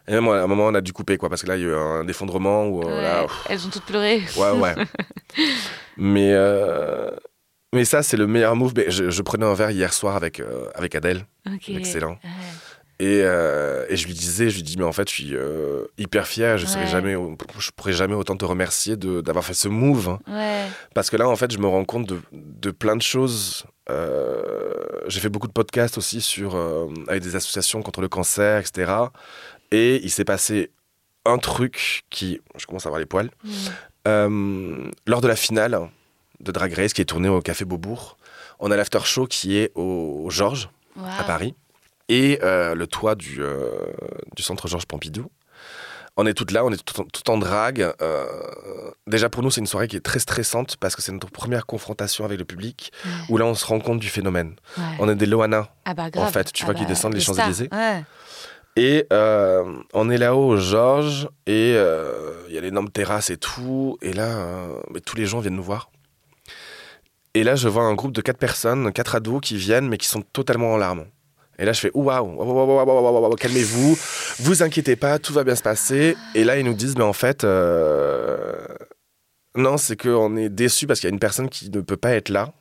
Et même à un moment, on a dû couper, quoi, parce que là, il y a eu un effondrement où, euh, Ouais, là, pff, Elles ont toutes pleuré. ouais, ouais. <laughs> mais, euh, mais ça, c'est le meilleur move. Mais je, je prenais un verre hier soir avec, euh, avec Adèle. Excellent. Ouais. Et, euh, et je lui disais, je lui dis, mais en fait, je suis hyper fier, je serai Ouais. jamais, je pourrais jamais autant te remercier d'avoir fait ce move. hein. Ouais. Parce que là, en fait, je me rends compte de, de plein de choses. Euh, j'ai fait beaucoup de podcasts aussi sur, euh, avec des associations contre le cancer, etc. Et il s'est passé un truc qui, je commence à avoir les poils, Mm. Euh, lors de la finale de Drag Race qui est tournée au Café Beaubourg, on a l'after show qui est au Georges Waouh. à Paris et euh, le toit du, euh, du centre Georges Pompidou. On est toutes là, on est tout en, tout en drague. déjà pour nous, c'est une soirée qui est très stressante parce que c'est notre première confrontation avec le public Ouais. où là on se rend compte du phénomène. Ouais. On est des Loana Ah bah grave. fait, tu Ah vois qu'ils bah, descendent les. Champs-Élysées. Ouais. Et euh, on est là-haut au Georges et euh, il y a l'énorme terrasse et tout. Et là, euh, mais tous les gens viennent nous voir. Et là, je vois un groupe de quatre personnes, quatre ados qui viennent mais qui sont totalement en larmes. Et là, je fais Ouh, waouh, calmez-vous, vous inquiétez pas, tout va bien se passer. Et là, ils nous disent, mais en fait, euh, non, c'est qu'on est déçus parce qu'il y a une personne qui ne peut pas être là.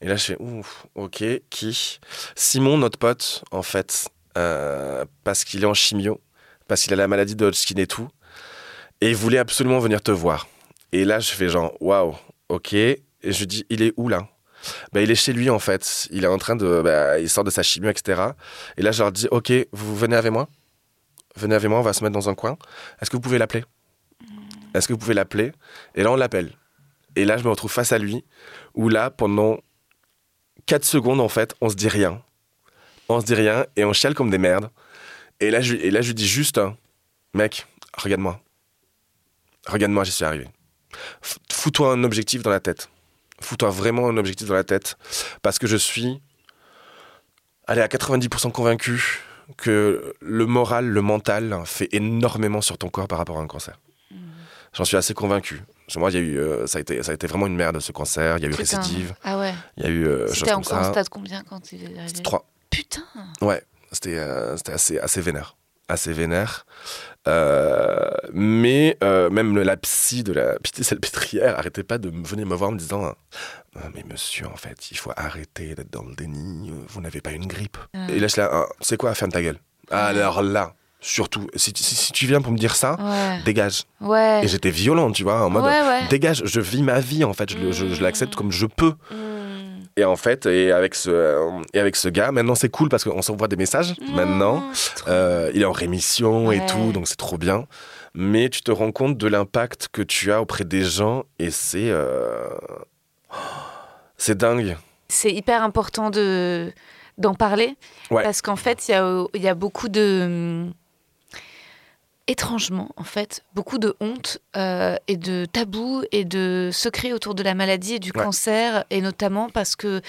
Et là, je fais Ouf, ok, qui? Simon, notre pote, en fait, euh, parce qu'il est en chimio, parce qu'il a la maladie de Hodgkin et tout, et il voulait absolument venir te voir. Et là, je fais genre Waouh, ok. Et je dis Il est où là? Bah, il est chez lui en fait. Il est en train de. bah, il sort de sa chimio, etc. Et là, je leur dis Ok, vous venez avec moi? Venez avec moi, on va se mettre dans un coin. Est-ce que vous pouvez l'appeler? Est-ce que vous pouvez l'appeler? Et là, on l'appelle. Et là, je me retrouve face à lui, où là, pendant 4 secondes, en fait, on se dit rien. On se dit rien et on chiale comme des merdes. Et là, je, et là, je lui dis juste hein, Mec, regarde-moi. Regarde-moi, j'y suis arrivé. Fous-toi un objectif dans la tête. Fous-toi vraiment un objectif dans la tête. Parce que je suis, allez, à 90% convaincu que le moral, le mental fait énormément sur ton corps par rapport à un cancer. J'en suis assez convaincu. Que Moi, il y a eu, euh, ça, a été, ça a été vraiment une merde ce cancer. Il y a eu Putain. récidive. Ah ouais. Il y a eu euh, C'était en ça. combien quand il est arrivé? Trois. Putain. Ouais, c'était euh, c'était assez, assez vénère. Assez vénère. Euh, mais euh, même le- la psy de la <laughs> pitié salpêtrière arrêtait pas de venir me voir en me disant Ah, Mais monsieur, en fait, il faut arrêter d'être dans le déni. Vous n'avez pas une grippe. Ah. Et là, je Ah, c'est quoi, ferme ta gueule. Alors là, surtout, si, tu- si- si tu viens pour me dire ça, Ouais. dégage. Ouais. Et j'étais violent, tu vois, en mode Ouais. Dégage, je vis ma vie, en fait, je, le- je- je l'accepte comme je peux. Hmm. Et en fait, et avec ce, euh, et avec ce gars, maintenant c'est cool parce qu'on s'envoie des messages. Maintenant, Oh, trop Euh, il est en rémission et tout, donc c'est trop bien. Mais tu te rends compte de l'impact que tu as auprès des gens et c'est. euh, <gasps> C'est dingue. c'est hyper important de d'en parler Ouais. parce qu'en fait il y a, il y a beaucoup de étrangement en fait beaucoup de honte euh, et de tabous et de secrets autour de la maladie et du Ouais. cancer et notamment parce que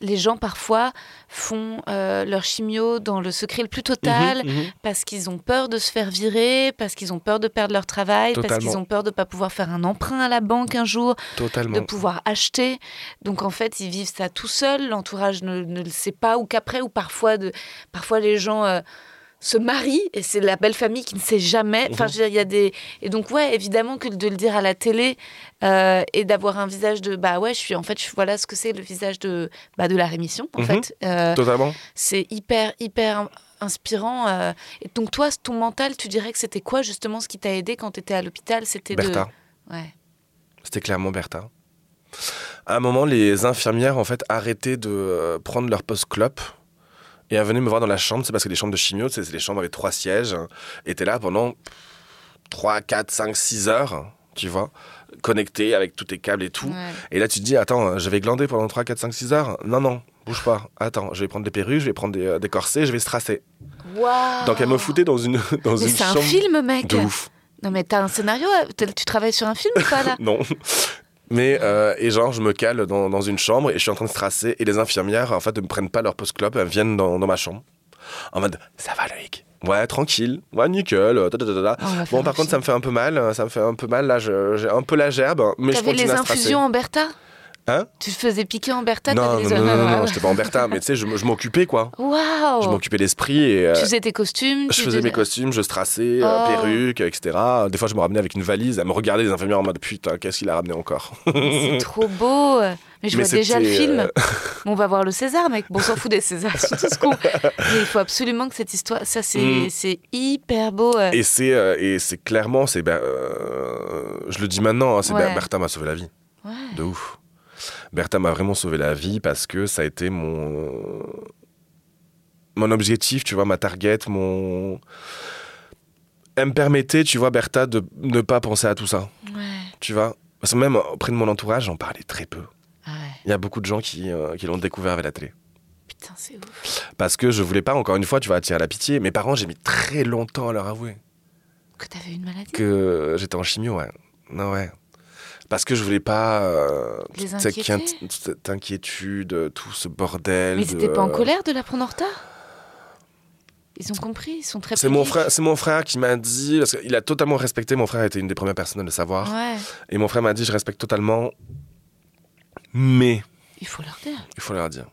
les gens parfois font euh, leur chimio dans le secret le plus total Mhm, mhm. parce qu'ils ont peur de se faire virer, parce qu'ils ont peur de perdre leur travail, parce qu'ils ont peur de ne pas pouvoir faire un emprunt à la banque un jour, de pouvoir acheter. Donc en fait, ils vivent ça tout seuls, l'entourage ne, ne le sait pas, ou qu'après, ou parfois, de, parfois les gens euh, se marient, et c'est la belle famille qui ne sait jamais. Enfin, Mhm. il y a des... Et donc, ouais, évidemment que de le dire à la télé, euh, et d'avoir un visage de, bah ouais, je suis, en fait, je, voilà ce que c'est le visage de, bah, de la rémission, en Mhm. fait. Euh, Totalement. c'est hyper, hyper inspirant. euh. Et donc toi, ton mental, tu dirais que c'était quoi justement ce qui t'a aidé quand tu étais à l'hôpital? C'était de... Bertha. Ouais. C'était clairement Bertha. À un moment, les infirmières en fait arrêtaient de prendre leur post-clope et elles venaient me voir dans la chambre. C'est parce que les chambres de chimio, c'est des chambres avec trois sièges. Et t'es là pendant 3, 4, 5, 6 heures, tu vois, connecté avec tous tes câbles et tout. Ouais. Et là, tu te dis, attends, je vais glander pendant 3, 4, 5, 6 heures. Non, non, bouge pas. Attends, je vais prendre des perruques, je vais prendre des, euh, des corsets, je vais stracer. Waouh Donc, elle me foutait dans une, <laughs> dans Mais une c'est un chambre film, mec de ouf. Non mais t'as un scénario euh, Tu travailles sur un film ou pas là? <laughs> Non. Mais, euh, et genre, je me cale dans, dans une chambre et je suis en train de stracer. Et les infirmières, en fait, ne me prennent pas leur post-clope, elles viennent dans, dans ma chambre. En mode, ça va, Loïc? Ouais, tranquille. Ouais, nickel. Oh, Bon, par contre, ça me fait un peu mal. euh, Ça me fait un peu mal. Là, j'ai un peu la gerbe. Mais je continue les à infusions en Bertha? Hein Tu te faisais piquer en Bertha Non, non, non, non, non, ouais. j'étais pas en Bertha, mais tu sais, je, m'occupais quoi. Waouh Je m'occupais l'esprit et euh, Tu faisais tes costumes je faisais mes costumes, je strassais, euh, Oh. perruques, etc. Des fois, je me ramenais avec une valise, à me regarder les infirmières en mode putain, qu'est-ce qu'il a ramené encore? C'est trop beau Mais je Mais vois déjà le film. euh, <laughs> On va voir le César, mec. Bon, on s'en fout des Césars, c'est tout ce qu'on. Mais il faut absolument que cette histoire. Ça, c'est Mm. hyper beau. Et c'est et c'est clairement, c'est ben, euh, je le dis maintenant, hein, c'est Ouais. ben, Bertha m'a sauvé la vie, Ouais. de ouf. Bertha m'a vraiment sauvé la vie parce que ça a été mon mon objectif, tu vois, ma target, mon elle me permettait, tu vois, Bertha, de ne pas penser à tout ça, Ouais. tu vois? Parce que même auprès de mon entourage, j'en parlais très peu. Ah ouais. Il y a beaucoup de gens qui, euh, qui l'ont découvert avec la télé. Putain, c'est ouf. Parce que je voulais pas, encore une fois, tu vas attirer la pitié. Mes parents, j'ai mis très longtemps à leur avouer Que t'avais une maladie? que j'étais en chimio, ouais. Non, ouais. Parce que je voulais pas. euh, Les cette, cette inquiétude, tout ce bordel. Mais ils de- pas en colère de l'apprendre en retard? Ils ont compris, ils sont très C'est mon frère, c'est mon frère qui m'a dit parce qu'il a totalement respecté. Mon frère était une des premières personnes à le savoir. Ouais, Et mon frère m'a dit je respecte totalement, mais il faut leur dire. il faut leur dire.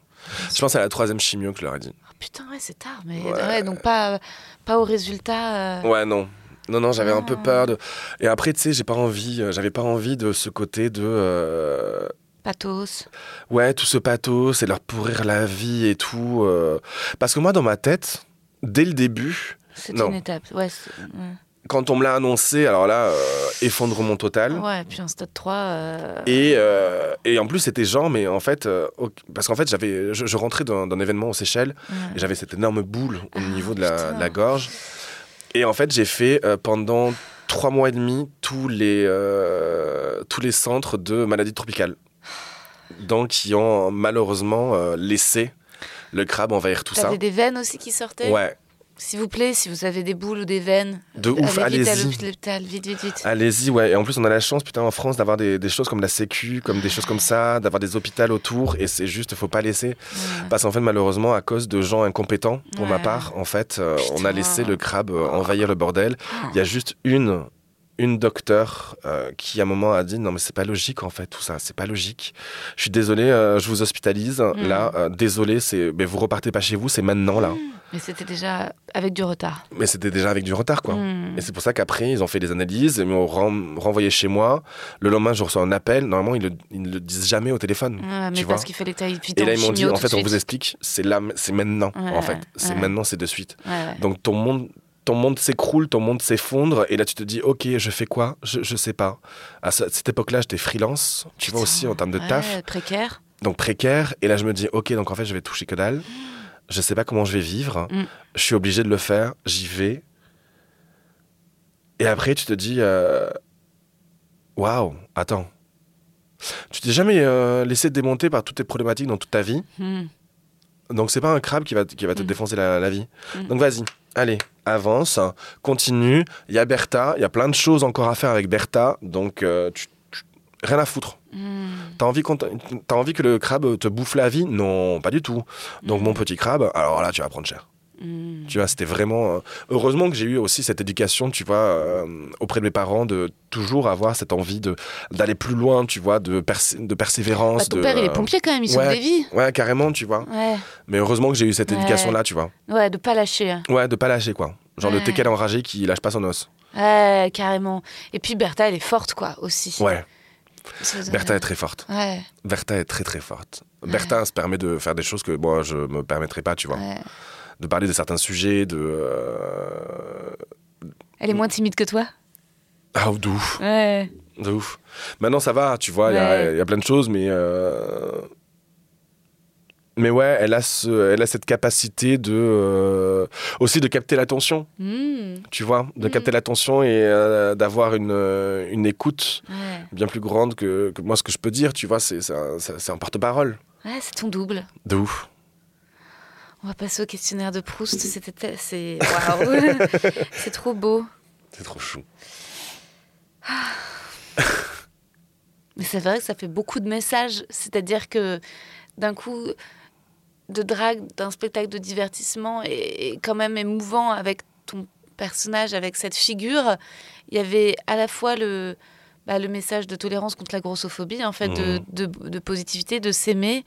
Je pense à la troisième chimio que je leur ai dit. Ah, putain, ouais, c'est tard, mais Ouais. ouais, donc pas, pas au résultat. euh, Ouais, non. Non, non, j'avais un peu Ah. peur de. Et après, tu sais, j'ai pas envie. euh, J'avais pas envie de ce côté de. euh, Pathos. Ouais, tout ce pathos, c'est leur pourrir la vie et tout. euh. Parce que moi, dans ma tête, dès le début, Non. une étape. Ouais, c'est- quand on me l'a annoncé, alors là, euh, effondrement total. Ouais, puis un stade 3. euh, Et, et en plus, c'était genre, mais en fait, parce qu'en fait, j'avais, je, je rentrais d'un événement aux Seychelles ouais. et j'avais cette énorme boule au Ah, niveau de la, putain. de la gorge. Et en fait, j'ai fait euh, pendant trois mois et demi tous les, euh, tous les centres de maladies tropicales. Donc, qui ont malheureusement euh, laissé le crabe envahir tout ça. T'avais des veines aussi qui sortaient? Ouais, S'il vous plaît, si vous avez des boules ou des veines, de ouf, allez vite à allez-y. l'hôpital, vite, vite, vite. Allez-y, ouais. Et en plus, on a la chance, putain, en France, d'avoir des, des choses comme la Sécu, comme des choses comme ça, d'avoir des hôpitaux autour. Et c'est juste, faut pas laisser. Ouais. Parce qu'en fait, malheureusement, à cause de gens incompétents, pour ma part, en fait, euh, on a laissé le crabe euh, envahir le bordel. Il y a juste une, une docteur euh, qui, à un moment, a dit non, mais c'est pas logique, en fait, tout ça, c'est pas logique. Je suis désolé, euh, je vous hospitalise. Mm. Là, euh, désolé, c'est, mais vous repartez pas chez vous, c'est maintenant, là. Mais c'était déjà avec du retard. Mais c'était déjà avec du retard, quoi. Mm. Et c'est pour ça qu'après, ils ont fait des analyses, ils m'ont ren- renvoyé chez moi. Le lendemain, je reçois un appel. Normalement, ils, le- ils ne le disent jamais au téléphone. Ouais, mais tu parce qu'il fallait que tu Et là, ils m'ont dit, en fait, on vous explique, c'est là, c'est maintenant, Ouais, en fait. C'est ouais. maintenant, c'est de suite. Donc, ton monde, ton monde s'écroule, ton monde s'effondre. Et là, tu te dis, OK, je fais quoi? Je, je sais pas. À ce- cette époque-là, j'étais freelance, tu vois, aussi en termes de ouais, taf. précaire. Donc, précaire. Et là, je me dis, OK, donc en fait, je vais toucher que dalle. Je sais pas comment je vais vivre. Mm. Je suis obligé de le faire. J'y vais. Et après, tu te dis, euh, waouh, attends. Tu t'es jamais euh, laissé démonter par toutes tes problématiques dans toute ta vie. Mm. Donc c'est pas un crabe qui va, qui va te Mm. défoncer la, la vie. Mm. Donc vas-y, allez, avance, continue. Il y a Bertha, il y a plein de choses encore à faire avec Bertha. Donc euh, tu- tu- rien à foutre. Mm. T'as envie, que le crabe te bouffe la vie? Non, pas du tout. Donc mon petit crabe, alors là tu vas prendre cher. Mm. Tu vois, c'était vraiment. euh, Heureusement que j'ai eu aussi cette éducation, tu vois, euh, auprès de mes parents, de toujours avoir cette envie de d'aller plus loin, tu vois, de, de Bah, persévérance. ton de, père, il est pompier quand même, il ouais. des vies. Ouais, carrément, tu vois. Ouais, Mais heureusement que j'ai eu cette Ouais. éducation-là, tu vois. ouais, de pas lâcher. hein. Ouais, de pas lâcher, quoi. Genre le teckel enragé qui lâche pas son os. Ouais, carrément. Et puis Bertha, elle est forte, quoi, aussi. Ouais, Bertha est très forte. Ouais, Bertha est très très forte. Bertha se permet de faire des choses que moi je me permettrais pas, tu vois. ouais. De parler de certains sujets, de. euh, Elle est moins timide que toi? Ah, de ouf, Ouais. de ouf. Maintenant ça va, tu vois, il y a- Ouais. il y, a plein de choses, mais. euh, Mais ouais, elle a, ce, elle a cette capacité de. euh, aussi de capter l'attention, Mm. tu vois. De Mm. capter l'attention et euh, d'avoir une, euh, une écoute Ouais. bien plus grande que, que moi ce que je peux dire, tu vois, c'est un, un porte-parole. Ouais, c'est ton double. De ouf. On va passer au questionnaire de Proust. C'était, c'est, waouh, <laughs> c'est trop beau. C'est trop chou. Mais c'est vrai que ça fait beaucoup de messages. C'est-à-dire que d'un coup, de drague, d'un spectacle de divertissement est quand même émouvant avec ton personnage, avec cette figure. Il y avait à la fois le bah, le message de tolérance contre la grossophobie, en fait, de, Mhm. de, de positivité, de s'aimer,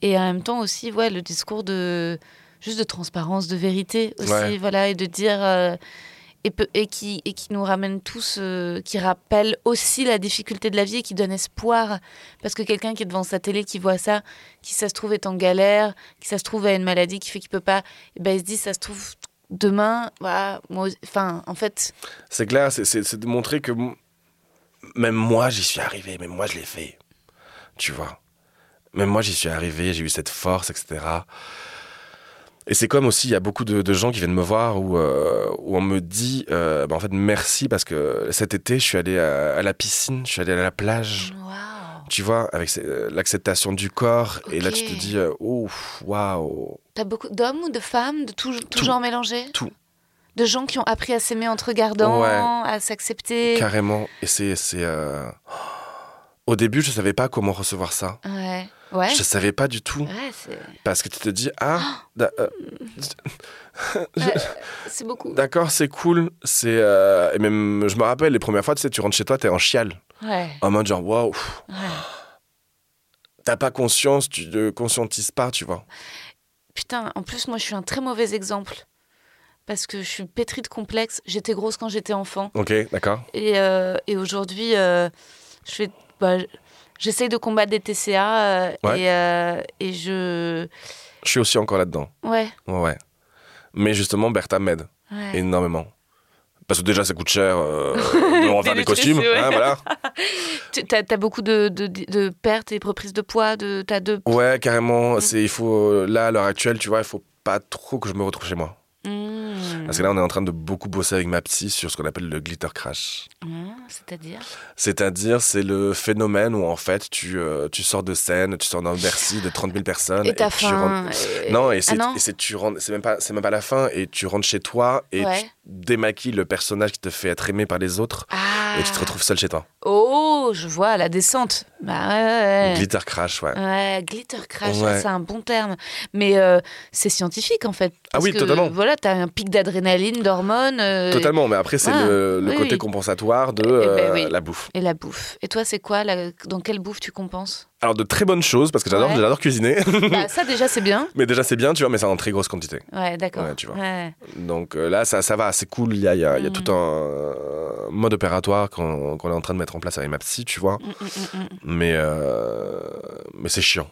et en même temps aussi, ouais, le discours de juste de transparence, de vérité aussi, Ouais. voilà, et de dire euh, et, qui nous ramène tous, euh, qui rappelle aussi la difficulté de la vie et qui donne espoir, parce que quelqu'un qui est devant sa télé, qui voit ça, qui ça se trouve est en galère, qui ça se trouve a une maladie qui fait qu'il peut pas, et ben il se dit ça se trouve demain, voilà, moi, enfin, en fait, C'est clair, c'est- de montrer que même moi, j'y suis arrivé, même moi, je l'ai fait. Tu vois? Même moi, j'y suis arrivé, j'ai eu cette force, etc. Et c'est comme aussi, il y a beaucoup de, de gens qui viennent me voir où, euh, où on me dit, euh, bah, en fait, merci parce que cet été, je suis allé à, à la piscine, je suis allé à la plage. waouh. Tu vois, avec euh, l'acceptation du corps. Et là, tu te dis, ouf, waouh. T'as beaucoup d'hommes ou de femmes, de tout, tout Tout. genre mélangé? Tout. De gens qui ont appris à s'aimer en te regardant, Ouais. à s'accepter? Carrément. Et c'est. euh, Au début, je savais pas comment recevoir ça. Ouais. Ouais. Je savais pas du tout. Ouais. Parce que tu te dis, ah, <gasps> euh, ouais, c'est beaucoup. d'accord, c'est cool. C'est, euh, Et même, je me rappelle, les premières fois, tu sais, tu rentres chez toi, t'es en chial. Ouais. En mode genre, waouh, ouais. t'as pas conscience, tu ne conscientises pas, tu vois. Putain, en plus, moi, je suis un très mauvais exemple. Parce que je suis pétrie de complexes. J'étais grosse quand j'étais enfant. Ok, d'accord. Et, euh, et aujourd'hui, euh, je fais... bah, j'essaye de combattre des TCA. euh, Ouais. et, euh, et je... Je suis aussi encore là-dedans. Ouais. Ouais. Mais justement, Bertha m'aide ouais. énormément. Parce que déjà, ça coûte cher euh, <laughs> de refaire Des costumes. nutritions, ouais. hein, voilà. <laughs> Tu as, beaucoup de, de, de pertes et reprises de poids. De, t'as deux... Ouais, carrément. Mm. C'est, il faut, là, à l'heure actuelle, tu vois, il faut pas trop que je me retrouve chez moi. Parce que là, on est en train de beaucoup bosser avec ma psy sur ce qu'on appelle le glitter crash. Ah, C'est-à-dire? C'est-à-dire, c'est le phénomène où, en fait, tu, euh, tu sors de scène, tu sors d'un Bercy de 30 000 personnes. Et t'as tu rentres- faim. et- Non, et Ah c'est, et c'est même pas, c'est même pas la fin, et tu rentres chez toi et Ouais. tu démaquilles le personnage qui te fait être aimé par les autres, Ah. et tu te retrouves seul chez toi. Oh, je vois la descente. Bah ouais, ouais. Glitter crash, ouais. Ouais, glitter crash, Ouais. c'est un bon terme. Mais euh, c'est scientifique en fait. Ah oui, que, totalement. Voilà, t'as un pic d'adrénaline, d'hormones. euh, Totalement, mais après, c'est Ah, le, le oui, côté oui. compensatoire de Eh ben euh, oui. la bouffe. Et la bouffe. Et toi, c'est quoi la- Dans quelle bouffe tu compenses? Alors, de très bonnes choses, parce que j'adore, Ouais. j'adore cuisiner. <laughs> bah, Ça, déjà, c'est bien. mais déjà, c'est bien, tu vois, mais c'est en très grosse quantité. Ouais, d'accord. Ouais, tu vois. Ouais. Donc euh, là, ça, ça va, c'est cool. Il y a, y a- y a Mm. tout un euh, mode opératoire qu'on est en train de mettre en place avec ma psy, tu vois. Mm, mm. Mais, euh, mais c'est chiant.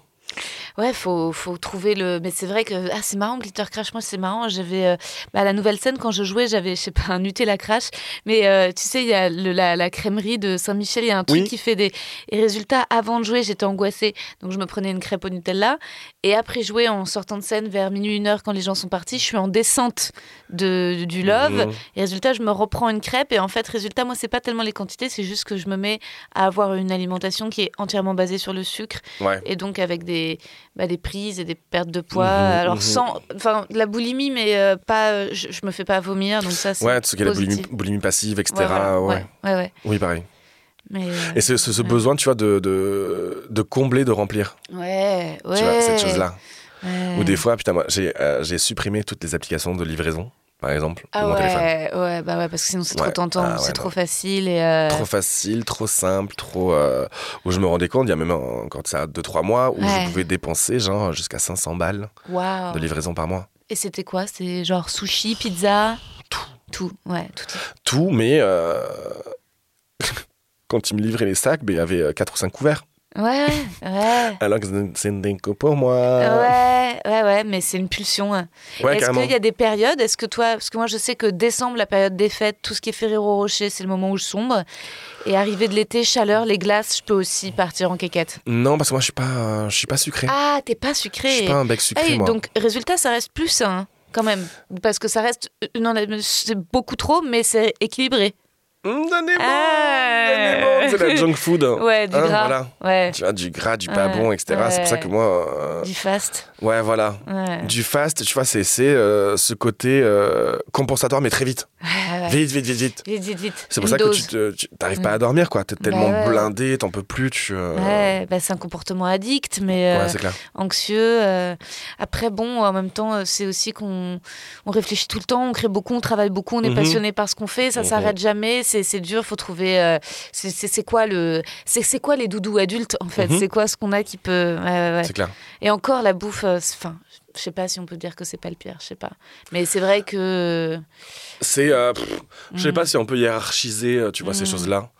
Ouais, faut, faut trouver le. Mais c'est vrai que ah, c'est marrant, Glitter Crash. Moi, c'est marrant. J'avais euh, bah, la nouvelle scène quand je jouais, j'avais, je sais pas, <laughs> un Nutella Crash. Mais euh, tu sais, il y a le- la, la crèmerie de Saint-Michel. Il y a un truc Oui. qui fait des. Et résultat, avant de jouer, j'étais angoissée. Donc, je me prenais une crêpe au Nutella. Et après jouer, en sortant de scène vers minuit, une heure, quand les gens sont partis, je suis en descente de, du love. Mhm. Et résultat, je me reprends une crêpe. Et en fait, résultat, moi, c'est pas tellement les quantités, c'est juste que je me mets à avoir une alimentation qui est entièrement basée sur le sucre Ouais. et donc avec des, bah, des prises et des pertes de poids. Mhm, Alors mhm. sans, enfin la boulimie, mais euh, pas, je, je me fais pas vomir, donc ça c'est Ouais, tout ce qui est la boulimie, boulimie passive, etc. Ouais, voilà. ouais, ouais. Oui, pareil. Mais Et c'est ce, ce ouais. besoin, tu vois, de, de, de combler, de remplir. ouais, ouais. Tu vois, cette chose-là. Ouais. Ou des fois, putain, moi, j'ai euh, j'ai supprimé toutes les applications de livraison, par exemple, Ah mon téléphone. ouais, ouais, bah ouais, parce que sinon c'est trop Ouais. tentant, Ah ouais, c'est trop facile et. euh, Trop facile, trop simple, trop. euh, où je me rendais compte, il y a même encore ça 2-3 mois, où Ouais. je pouvais dépenser genre jusqu'à 500 balles de livraison par mois. Et c'était quoi? C'est genre sushi, pizza, Tout. tout, ouais, tout. Tout, mais euh, quand ils me livraient les sacs, ben, il y avait 4 ou 5 couverts. Ouais, ouais. <laughs> Alors que c'est que pour moi. Ouais, ouais, ouais, mais c'est une pulsion. hein. Ouais, Est-ce qu'il y a des périodes Est-ce que toi, parce que moi je sais que décembre, la période des fêtes, tout ce qui est Ferrero Rocher, c'est le moment où je sombre. Et arrivé de l'été, chaleur, les glaces, je peux aussi partir en quéquette. Non, parce que moi, je suis pas, je suis pas sucré. Ah, t'es pas je sucré. suis pas un bec sucré, moi. donc résultat, ça reste plus sain quand même, parce que ça reste, non, c'est beaucoup trop, mais c'est équilibré. Hum, donnez-moi, Ah. donnez-moi. C'est la <laughs> junk food. Ouais, du Hein, gras. voilà. Ouais, Tu vois, du gras, du pas Ouais, bon, etc. C'est pour ça que moi. euh, du fast. Ouais, voilà. Du fast, tu vois, c'est c'est, euh, ce côté euh, compensatoire, mais très vite. Ouais, ouais. Vite, vite, vite, vite. Vite, vite, vite. C'est pour Une ça que dose. tu t'arrives pas Mm. à dormir, quoi. T'es Bah tellement ouais. blindé, t'en peux plus, tu. euh, Ouais, bah, c'est un comportement addict, mais euh, clair. anxieux. euh. Après, bon, en même temps, c'est aussi qu'on on réfléchit tout le temps, on crée beaucoup, on travaille beaucoup, on est Mhm. passionné par ce qu'on fait, ça Mhm. s'arrête jamais, c'est dur, faut trouver. c'est- quoi le, c'est quoi les doudous adultes en fait? Mhm. C'est quoi ce qu'on a qui peut. C'est clair. Et encore la bouffe, enfin, je sais pas si on peut dire que c'est pas le pire, je sais pas. Mais c'est vrai que. C'est. euh, Je sais Mm. pas si on peut hiérarchiser, euh, tu vois, ces Mm. choses-là.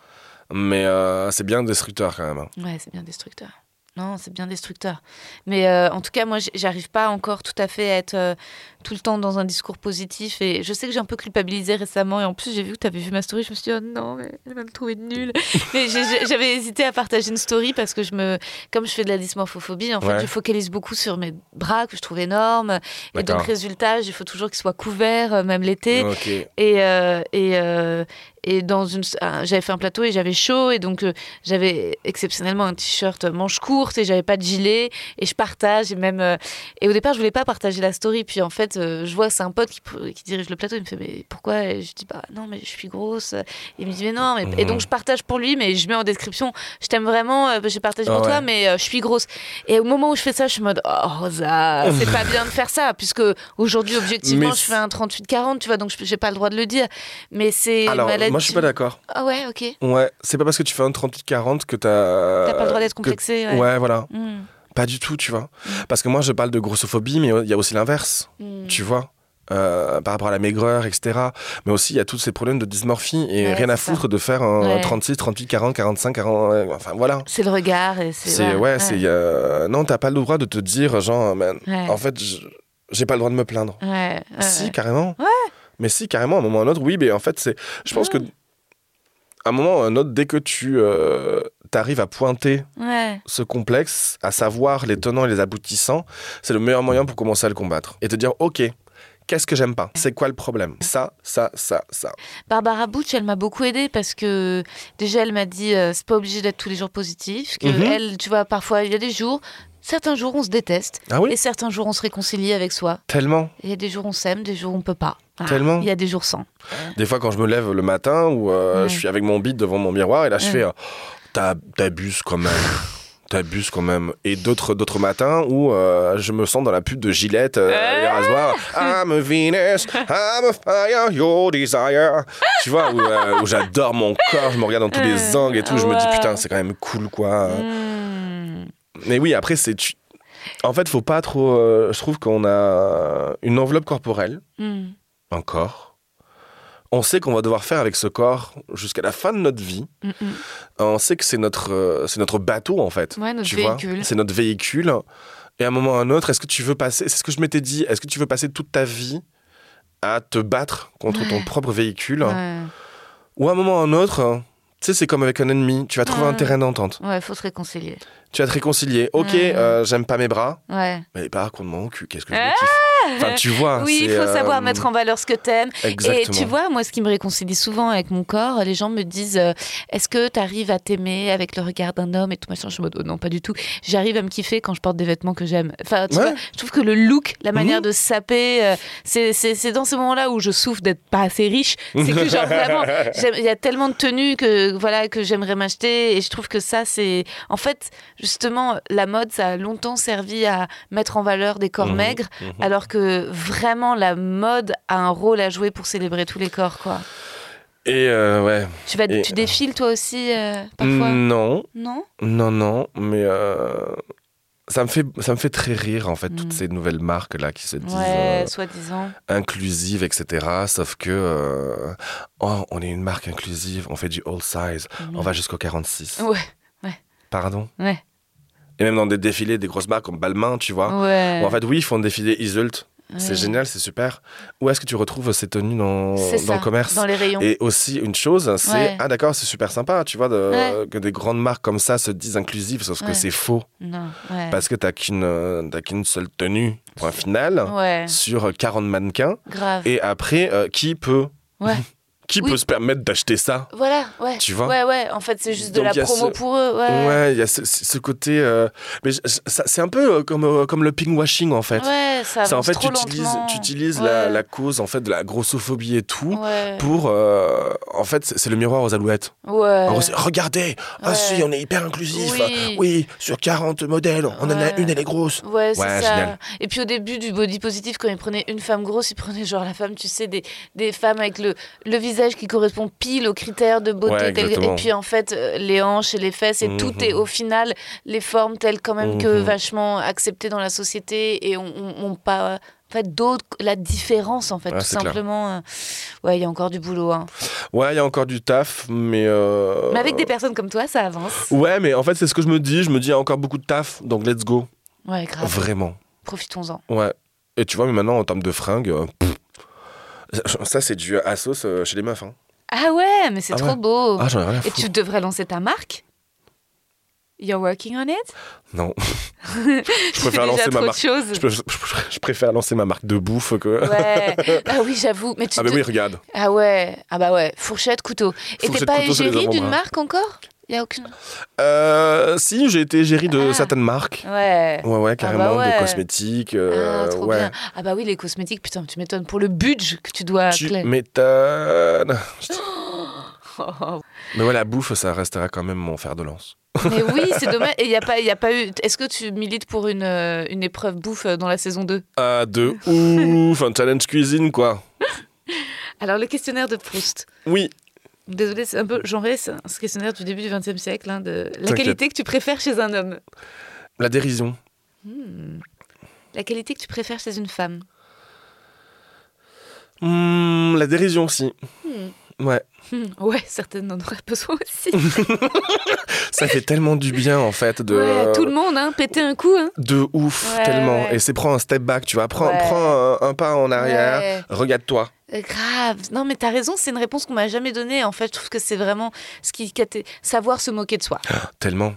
Mais euh, c'est bien destructeur quand même. hein. Ouais, c'est bien destructeur. Non, c'est bien destructeur. Mais euh, en tout cas, moi, j'arrive pas encore tout à fait à être euh, tout le temps dans un discours positif. Et je sais que j'ai un peu culpabilisé récemment. Et en plus, j'ai vu que tu avais vu ma story. Je me suis dit, oh non, mais elle va me trouver nulle. <laughs> mais j'avais hésité à partager une story parce que je me, comme je fais de la dysmorphophobie, en fait, je focalise beaucoup sur mes bras que je trouve énormes. Et donc, résultat, il faut toujours qu'ils soient couverts, euh, même l'été. Et, euh, et, et dans une, un- j'avais fait un plateau et j'avais chaud et donc euh, j'avais exceptionnellement un t-shirt manche courte et j'avais pas de gilet et je partage et même euh, et au départ je voulais pas partager la story. Puis en fait euh, je vois c'est un pote qui, qui dirige le plateau il me fait mais pourquoi? Et je dis bah non mais je suis grosse. Il me dit mais non mais... et Mhm. donc je partage pour lui mais je mets en description je t'aime vraiment j'ai partagé pour Ah toi ouais. mais je suis grosse. Et au moment où je fais ça je suis en mode oh Rosa c'est pas bien de faire ça puisque aujourd'hui objectivement Mais je fais un 38-40 tu vois donc je- j'ai pas le droit de le dire. Mais c'est une maladie- moi, je suis pas d'accord. ah ouais ok Ouais, c'est pas parce que tu fais un 38-40 que t'as. t'as pas le droit d'être que- complexé ouais, Ouais, voilà. Mm, Pas du tout, tu vois. Parce que moi, je parle de grossophobie, mais il y a aussi l'inverse, mm. tu vois. euh, par rapport à la maigreur, etc. Mais aussi, il y a tous ces problèmes de dysmorphie et Ouais, rien à ça. foutre de faire un Ouais. 36, 38, 40, 45, 40. ouais, Enfin, voilà. c'est le regard et c'est ouais, c'est euh, non, t'as pas le droit de te dire genre, man, en fait, j'ai pas le droit de me plaindre. ouais, si, ouais. Mais si, carrément, à un moment ou à un autre, oui, mais en fait, c'est. Je pense que. À un moment ou à un autre, dès que tu euh, arrives à pointer Ouais. ce complexe, à savoir les tenants et les aboutissants, c'est le meilleur moyen pour commencer à le combattre. Et te dire, OK, qu'est-ce que j'aime pas? C'est quoi le problème? Ça, ça, ça, ça. Barbara Butch, elle m'a beaucoup aidée parce que déjà, elle m'a dit euh, c'est pas obligé d'être tous les jours positif. Que Mhm. elle, tu vois, parfois, il y a des jours, certains jours, on se déteste. Ah oui Et certains jours, on se réconcilie avec soi. Tellement. Il y a des jours, on s'aime, des jours, on peut pas. Tellement. Il y a des jours sans. Des fois, quand je me lève le matin, où euh, Ouais. je suis avec mon beat devant mon miroir, et là, je Ouais. fais, euh, T'as- t'abuses quand même. <laughs> T'abuses quand même. Et d'autres, d'autres matins où euh, je me sens dans la pub de Gillette euh, et rasoir. I'm a Venus, I'm a fire, your desire. Tu vois, où, euh, où j'adore mon corps, je me regarde dans tous les angles et tout. Je me dis, putain, c'est quand même cool, quoi. Hmm. Mais oui, après, c'est. tu- En fait, faut pas trop. euh, je trouve qu'on a une enveloppe corporelle, Hmm. un corps. On sait qu'on va devoir faire avec ce corps jusqu'à la fin de notre vie. Hmm, hmm. On sait que c'est notre, euh, c'est notre bateau, en fait. Ouais, notre tu véhicule. C'est notre véhicule. Et à un moment ou à un autre, est-ce que tu veux passer. C'est ce que je m'étais dit. Est-ce que tu veux passer toute ta vie à te battre contre ton propre véhicule? Ouais. Ou à un moment ou à un autre. Tu sais, c'est comme avec un ennemi. Tu vas trouver un terrain d'entente. Ouais, faut se réconcilier. Tu vas te réconcilier. Ok, Ouais. euh, j'aime pas mes bras. Ouais. Mais par contre, mon cul, qu'est-ce que je Ah kiffe. Enfin, tu vois. Oui, il faut euh, savoir mettre en valeur ce que t'aimes. Et tu vois, moi, ce qui me réconcilie souvent avec mon corps, les gens me disent euh, Est-ce que tu arrives à t'aimer avec le regard d'un homme et tout machin? Je suis en mode Oh non, pas du tout. J'arrive à me kiffer quand je porte des vêtements que j'aime. Enfin, tu Ouais. vois, je trouve que le look, la manière Mhm. de se saper, euh, c'est- dans ces moments-là où je souffre d'être pas assez riche. C'est que, genre, vraiment, <laughs> il y a tellement de tenues que, voilà, que j'aimerais m'acheter. Et je trouve que ça, c'est. En fait, justement, la mode, ça a longtemps servi à mettre en valeur des corps Mhm. maigres, Mhm. alors que vraiment, la mode a un rôle à jouer pour célébrer tous les corps, quoi. Et euh, ouais. Tu, vas, Et- tu défiles toi aussi euh, parfois Non, Non? Non, non, mais euh, ça me fait ça me fait très rire en fait toutes Mm. ces nouvelles marques là qui se disent Ouais, soi-disant. inclusives, etc. Sauf que oh, on est une marque inclusive, on fait du all size, on va jusqu'au 46. Ouais, Pardon? ouais, Et même dans des défilés, des grosses marques comme Balmain, tu vois. ouais. Où en fait, oui, ils font des défilés Isult. C'est génial, c'est super. Où est-ce que tu retrouves ces tenues dans, dans le commerce Dans les rayons. Et aussi, une chose, c'est Ouais. Ah, d'accord, c'est super sympa, tu vois, de- que des grandes marques comme ça se disent inclusives, sauf que c'est faux. Non, ouais. Parce que t'as qu'une euh, qu'une seule tenue, point final, Ouais, sur 40 mannequins. grave. Et après, euh, qui peut Ouais. <laughs> Qui Oui. peut se permettre d'acheter ça Voilà, ouais. Tu vois Ouais, ouais. En fait, c'est juste de Donc, la promo ce- pour eux. Ouais. Ouais, il y a ce, ce côté. euh, Mais ça- c'est un peu euh, comme, euh, comme le pinkwashing en fait. Ouais, ça C'est en fait, tu utilises, la, Ouais. la cause en fait de la grossophobie et tout Ouais. pour. euh, en fait, c'est le miroir aux alouettes. Ouais. En gros, c'est, regardez, ah si, on est hyper inclusif. Oui. Oui, sur 40 modèles, on en a une, elle est grosse. Ouais, c'est ça. génial. Et puis au début du body positif, quand il prenait une femme grosse, il prenait genre la femme, tu sais, des, des femmes avec le, le visage qui correspond pile aux critères de beauté. Ouais, et puis en fait, euh, les hanches et les fesses, et tout Mhm. est au final les formes telles quand même que Mhm. vachement acceptées dans la société et on, on, on pas. En fait, d'autres, la différence, en fait, tout simplement. euh, Ouais, il y a encore du boulot. hein. Ouais, il y a encore du taf, mais. euh, Mais avec des personnes comme toi, ça avance. Ouais, mais en fait, c'est ce que je me dis. Je me dis, il y a encore beaucoup de taf, donc let's go. Ouais, grave. Vraiment. Profitons-en. Ouais. Et tu vois, mais maintenant, en termes de fringues, euh, <laughs> ça, c'est du Asos euh, chez les meufs. Hein. Ah ouais, mais c'est Ah trop ouais. beau. Ah, j'en ai rien Et tu devrais lancer ta marque? You're working on it? Non. <laughs> Je préfère lancer ma marque. Je, préfère lancer ma marque de bouffe que. Ouais. <laughs> Ah oui, j'avoue. Mais tu Ah, mais te- oui, regarde. Ah ouais. Ah bah ouais. Fourchette, couteau. Et t'es pas égérie d'une marque encore? Y a aucune. Euh, si, j'ai été égérie de Ah. certaines marques. Ouais. Ouais, ouais, carrément, ouais. de cosmétiques. euh, ah, trop ouais. bien. Ah bah oui, les cosmétiques, putain, tu m'étonnes. Pour le budget que tu dois. Tu m'étonnes. Oh. <gasps> Mais ouais, la bouffe, ça restera quand même mon fer de lance. Mais oui, <laughs> c'est dommage. Et il y a pas, y a pas eu. Est-ce que tu milites pour une, euh, une épreuve bouffe euh, dans la saison 2 Ah, de <laughs> ouf, un challenge cuisine, quoi. Alors, le questionnaire de Proust. Oui, Désolé, c'est un peu genré, c'est ce questionnaire du début du XXe siècle, hein, de la qualité que tu préfères chez un homme. la dérision. Hmm. La qualité que tu préfères chez une femme. Hmm, la dérision aussi. Ouais, Hmm. <laughs> Ouais, certaines en auraient besoin aussi. <laughs> ça fait tellement du bien en fait de. Ouais, tout le monde, hein, péter un coup. Hein. De ouf, Ouais, tellement. ouais. Et c'est prends un step back, tu vois. Prends, un, un pas en arrière, regarde-toi. Euh, Grave. Non, mais t'as raison, c'est une réponse qu'on m'a jamais donnée. En fait, je trouve que c'est vraiment ce qui savoir se moquer de soi. Tellement.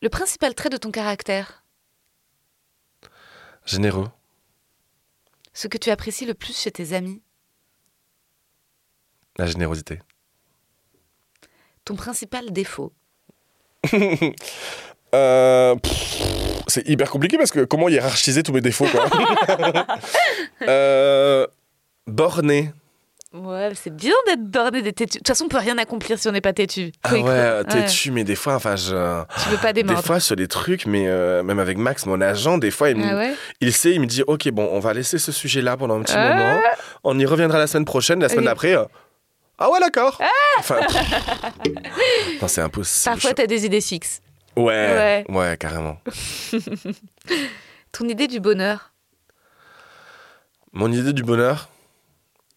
Le principal trait de ton caractère, Généreux. ce que tu apprécies le plus chez tes amis, La générosité. ton principal défaut. <laughs> Euh, pff, c'est hyper compliqué parce que comment hiérarchiser tous mes défauts, quoi. <laughs> euh, borné. Ouais, c'est bien d'être borné, d'être têtu. De toute façon, on peut rien accomplir si on n'est pas têtu. Ah ouais, têtu, mais des fois, enfin, je... Tu veux pas Des démordre. fois, sur des trucs, mais euh, même avec Max, mon agent, des fois, il, me- Ah ouais il sait, il me dit Ok, bon, on va laisser ce sujet-là pendant un petit Ah. moment. On y reviendra la semaine prochaine, la semaine d'après. euh, Ah ouais, d'accord. Enfin, <laughs> non, c'est impossible. Parfois, t'as des idées fixes. Ouais, Ouais. ouais, carrément. <laughs> Ton idée du bonheur? Mon idée du bonheur,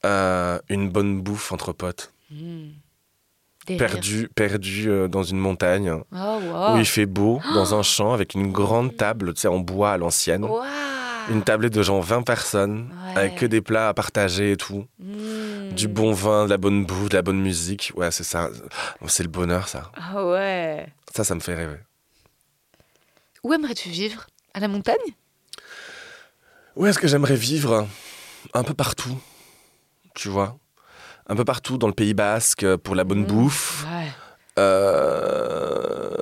euh, une bonne bouffe entre potes. Rires. Perdu, perdu euh, dans une montagne Oh, wow. où il fait beau, dans <gasps> un champ, avec une grande table, tu sais, en bois à l'ancienne. Wow. Une tablette de genre 20 personnes, Ouais. avec que des plats à partager et tout. Mm. Du bon vin, de la bonne bouffe, de la bonne musique. Ouais, c'est ça. C'est le bonheur, ça. Ah ouais. Ça, ça me fait rêver. Où aimerais-tu vivre? À la montagne? Où est-ce que j'aimerais vivre? Un peu partout. Tu vois Un peu partout dans le Pays Basque pour la bonne Mhm. bouffe. Ouais. Euh,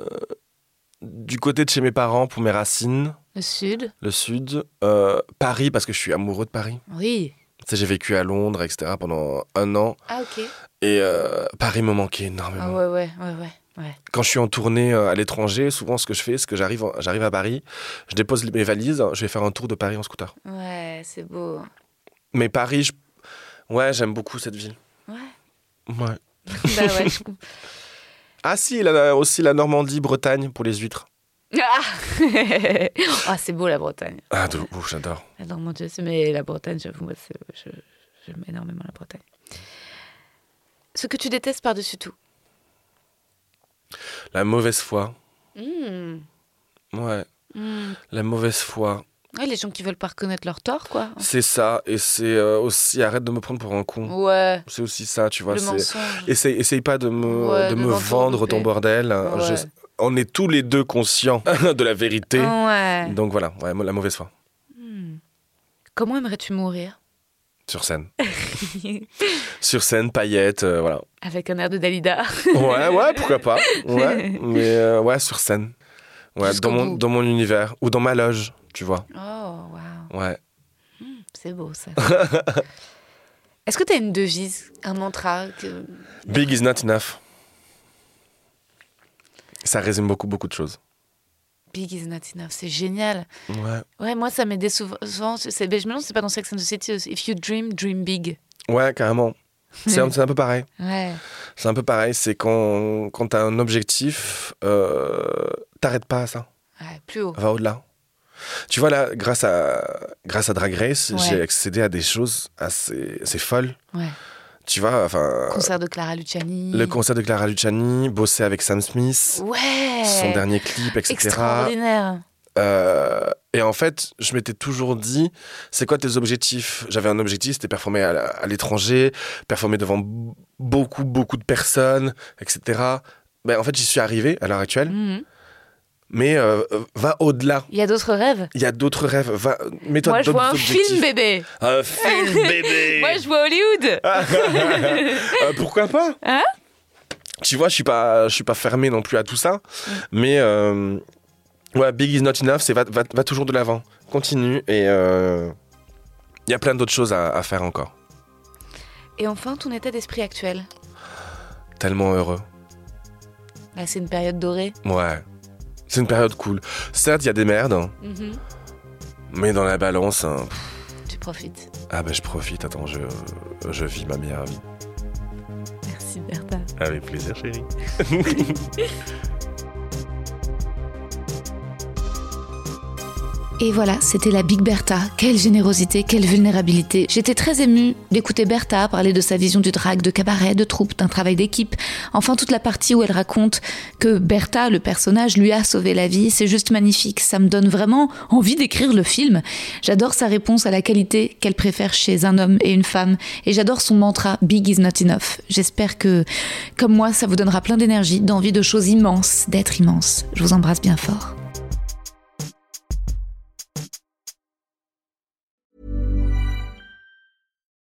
Du côté de chez mes parents pour mes racines, Le sud le sud. Euh, Paris parce que je suis amoureux de Paris. Oui. Tu sais, j'ai vécu à Londres, etc. pendant un an. Ah, ok. Et euh, Paris me manquait énormément. Ah ouais, ouais, ouais, ouais. ouais. Quand je suis en tournée euh, à l'étranger, souvent ce que je fais, c'est que j'arrive, j'arrive à Paris, je dépose mes valises, je vais faire un tour de Paris en scooter. Ouais, c'est beau. Mais Paris, je- ouais, j'aime beaucoup cette ville. Ouais. Ouais. <laughs> bah ouais, je. <laughs> Ah si, il y a aussi la Normandie, Bretagne pour les huîtres. Ah, Ah, c'est beau la Bretagne. Ah, de ouf, j'adore. Alors mon Dieu, mais la Bretagne, j'avoue, moi, j'aime énormément la Bretagne. Ce que tu détestes par-dessus tout? La mauvaise foi. Hmm. Ouais, Hmm. la mauvaise foi. Ouais, les gens qui veulent pas reconnaître leur tort, quoi. C'est ça, et c'est euh, aussi arrête de me prendre pour un con. Ouais, C'est aussi ça, tu vois. le mensonge. Essaye, essaye pas de me, Ouais, de me vendre ton bordel. Ouais. Je- on est tous les deux conscients <laughs> de la vérité. Ouais. Donc voilà, ouais, la mauvaise foi. Hmm. Comment aimerais-tu mourir? Sur scène. <laughs> sur scène, paillettes, euh, voilà. Avec un air de Dalida. Ouais, ouais, pourquoi pas. Ouais, <laughs> mais euh, ouais, sur scène. Ouais, dans mon, dans mon univers. Ou dans ma loge, tu vois. Oh, waouh. Ouais. C'est beau, ça. Est-ce que tu as une devise, un mantra que... Big is not enough. Ça résume beaucoup, beaucoup de choses. Big is not enough, c'est génial. Ouais. Ouais, moi, ça m'aidait souvent. souvent je me demande c'est pas dans Sex and the City aussi. If you dream, dream big. Ouais, carrément. <laughs> C'est un, peu pareil. Ouais. C'est un peu pareil. C'est quand, quand t'as un objectif, euh, t'arrêtes pas à ça. ouais, plus haut. Va au-delà. Tu vois, là, grâce à, grâce à Drag Race, Ouais. j'ai accédé à des choses assez, assez folles. Ouais. Tu vois, enfin, Concert de Clara Luciani. le concert de Clara Luciani, bosser avec Sam Smith, Ouais. son dernier clip, etc. Extraordinaire. Euh, et en fait, je m'étais toujours dit, c'est quoi tes objectifs? J'avais un objectif, c'était performer à, l'étranger, performer devant beaucoup, beaucoup de personnes, etc. Ben, en fait, j'y suis arrivé à l'heure actuelle, Mhm. Mais euh, va au-delà. Il y a d'autres rêves. Il y a d'autres rêves. Va, mets-toi Moi, je vois un objectifs. film bébé. Un film <laughs> bébé. Moi, je vois Hollywood. <laughs> Euh, pourquoi pas? Hein? Tu vois, je suis pas, je suis pas fermé non plus à tout ça, mais euh, ouais, big is not enough, c'est va, va, va toujours de l'avant, continue et euh, il y a plein d'autres choses à, à faire encore. Et enfin, ton état d'esprit actuel? Tellement heureux. Là, c'est une période dorée. Ouais, c'est une période cool. Certes, il y a des merdes, hein, Mhm. mais dans la balance, hein, Tu profites. ah ben je profite. Attends, je, je vis ma meilleure vie. Merci, Bertha. Avec plaisir, chérie. <laughs> Et voilà, c'était la Big Bertha. Quelle générosité, quelle vulnérabilité. J'étais très émue d'écouter Bertha parler de sa vision du drag, de cabaret, de troupe, d'un travail d'équipe. Enfin, toute la partie où elle raconte que Bertha, le personnage, lui a sauvé la vie. C'est juste magnifique. Ça me donne vraiment envie d'écrire le film. J'adore sa réponse à la qualité qu'elle préfère chez un homme et une femme. Et j'adore son mantra Big is not enough. J'espère que, comme moi, ça vous donnera plein d'énergie, d'envie de choses immenses, d'être immense. Je vous embrasse bien fort.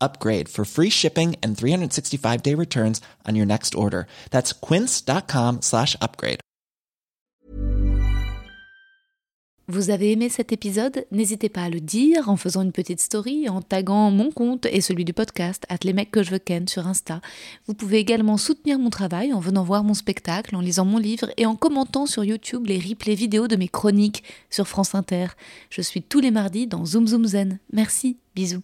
upgrade for free shipping and 365 day returns on your next order. That's quince.com slash upgrade. Vous avez aimé cet épisode? N'hésitez pas à le dire en faisant une petite story, en taguant mon compte et celui du podcast, at les mecs que je veux ken sur Insta. Vous pouvez également soutenir mon travail en venant voir mon spectacle, en lisant mon livre et en commentant sur YouTube les replays vidéo de mes chroniques sur France Inter. Je suis tous les mardis dans Zoom Zoom Zen. Merci, bisous.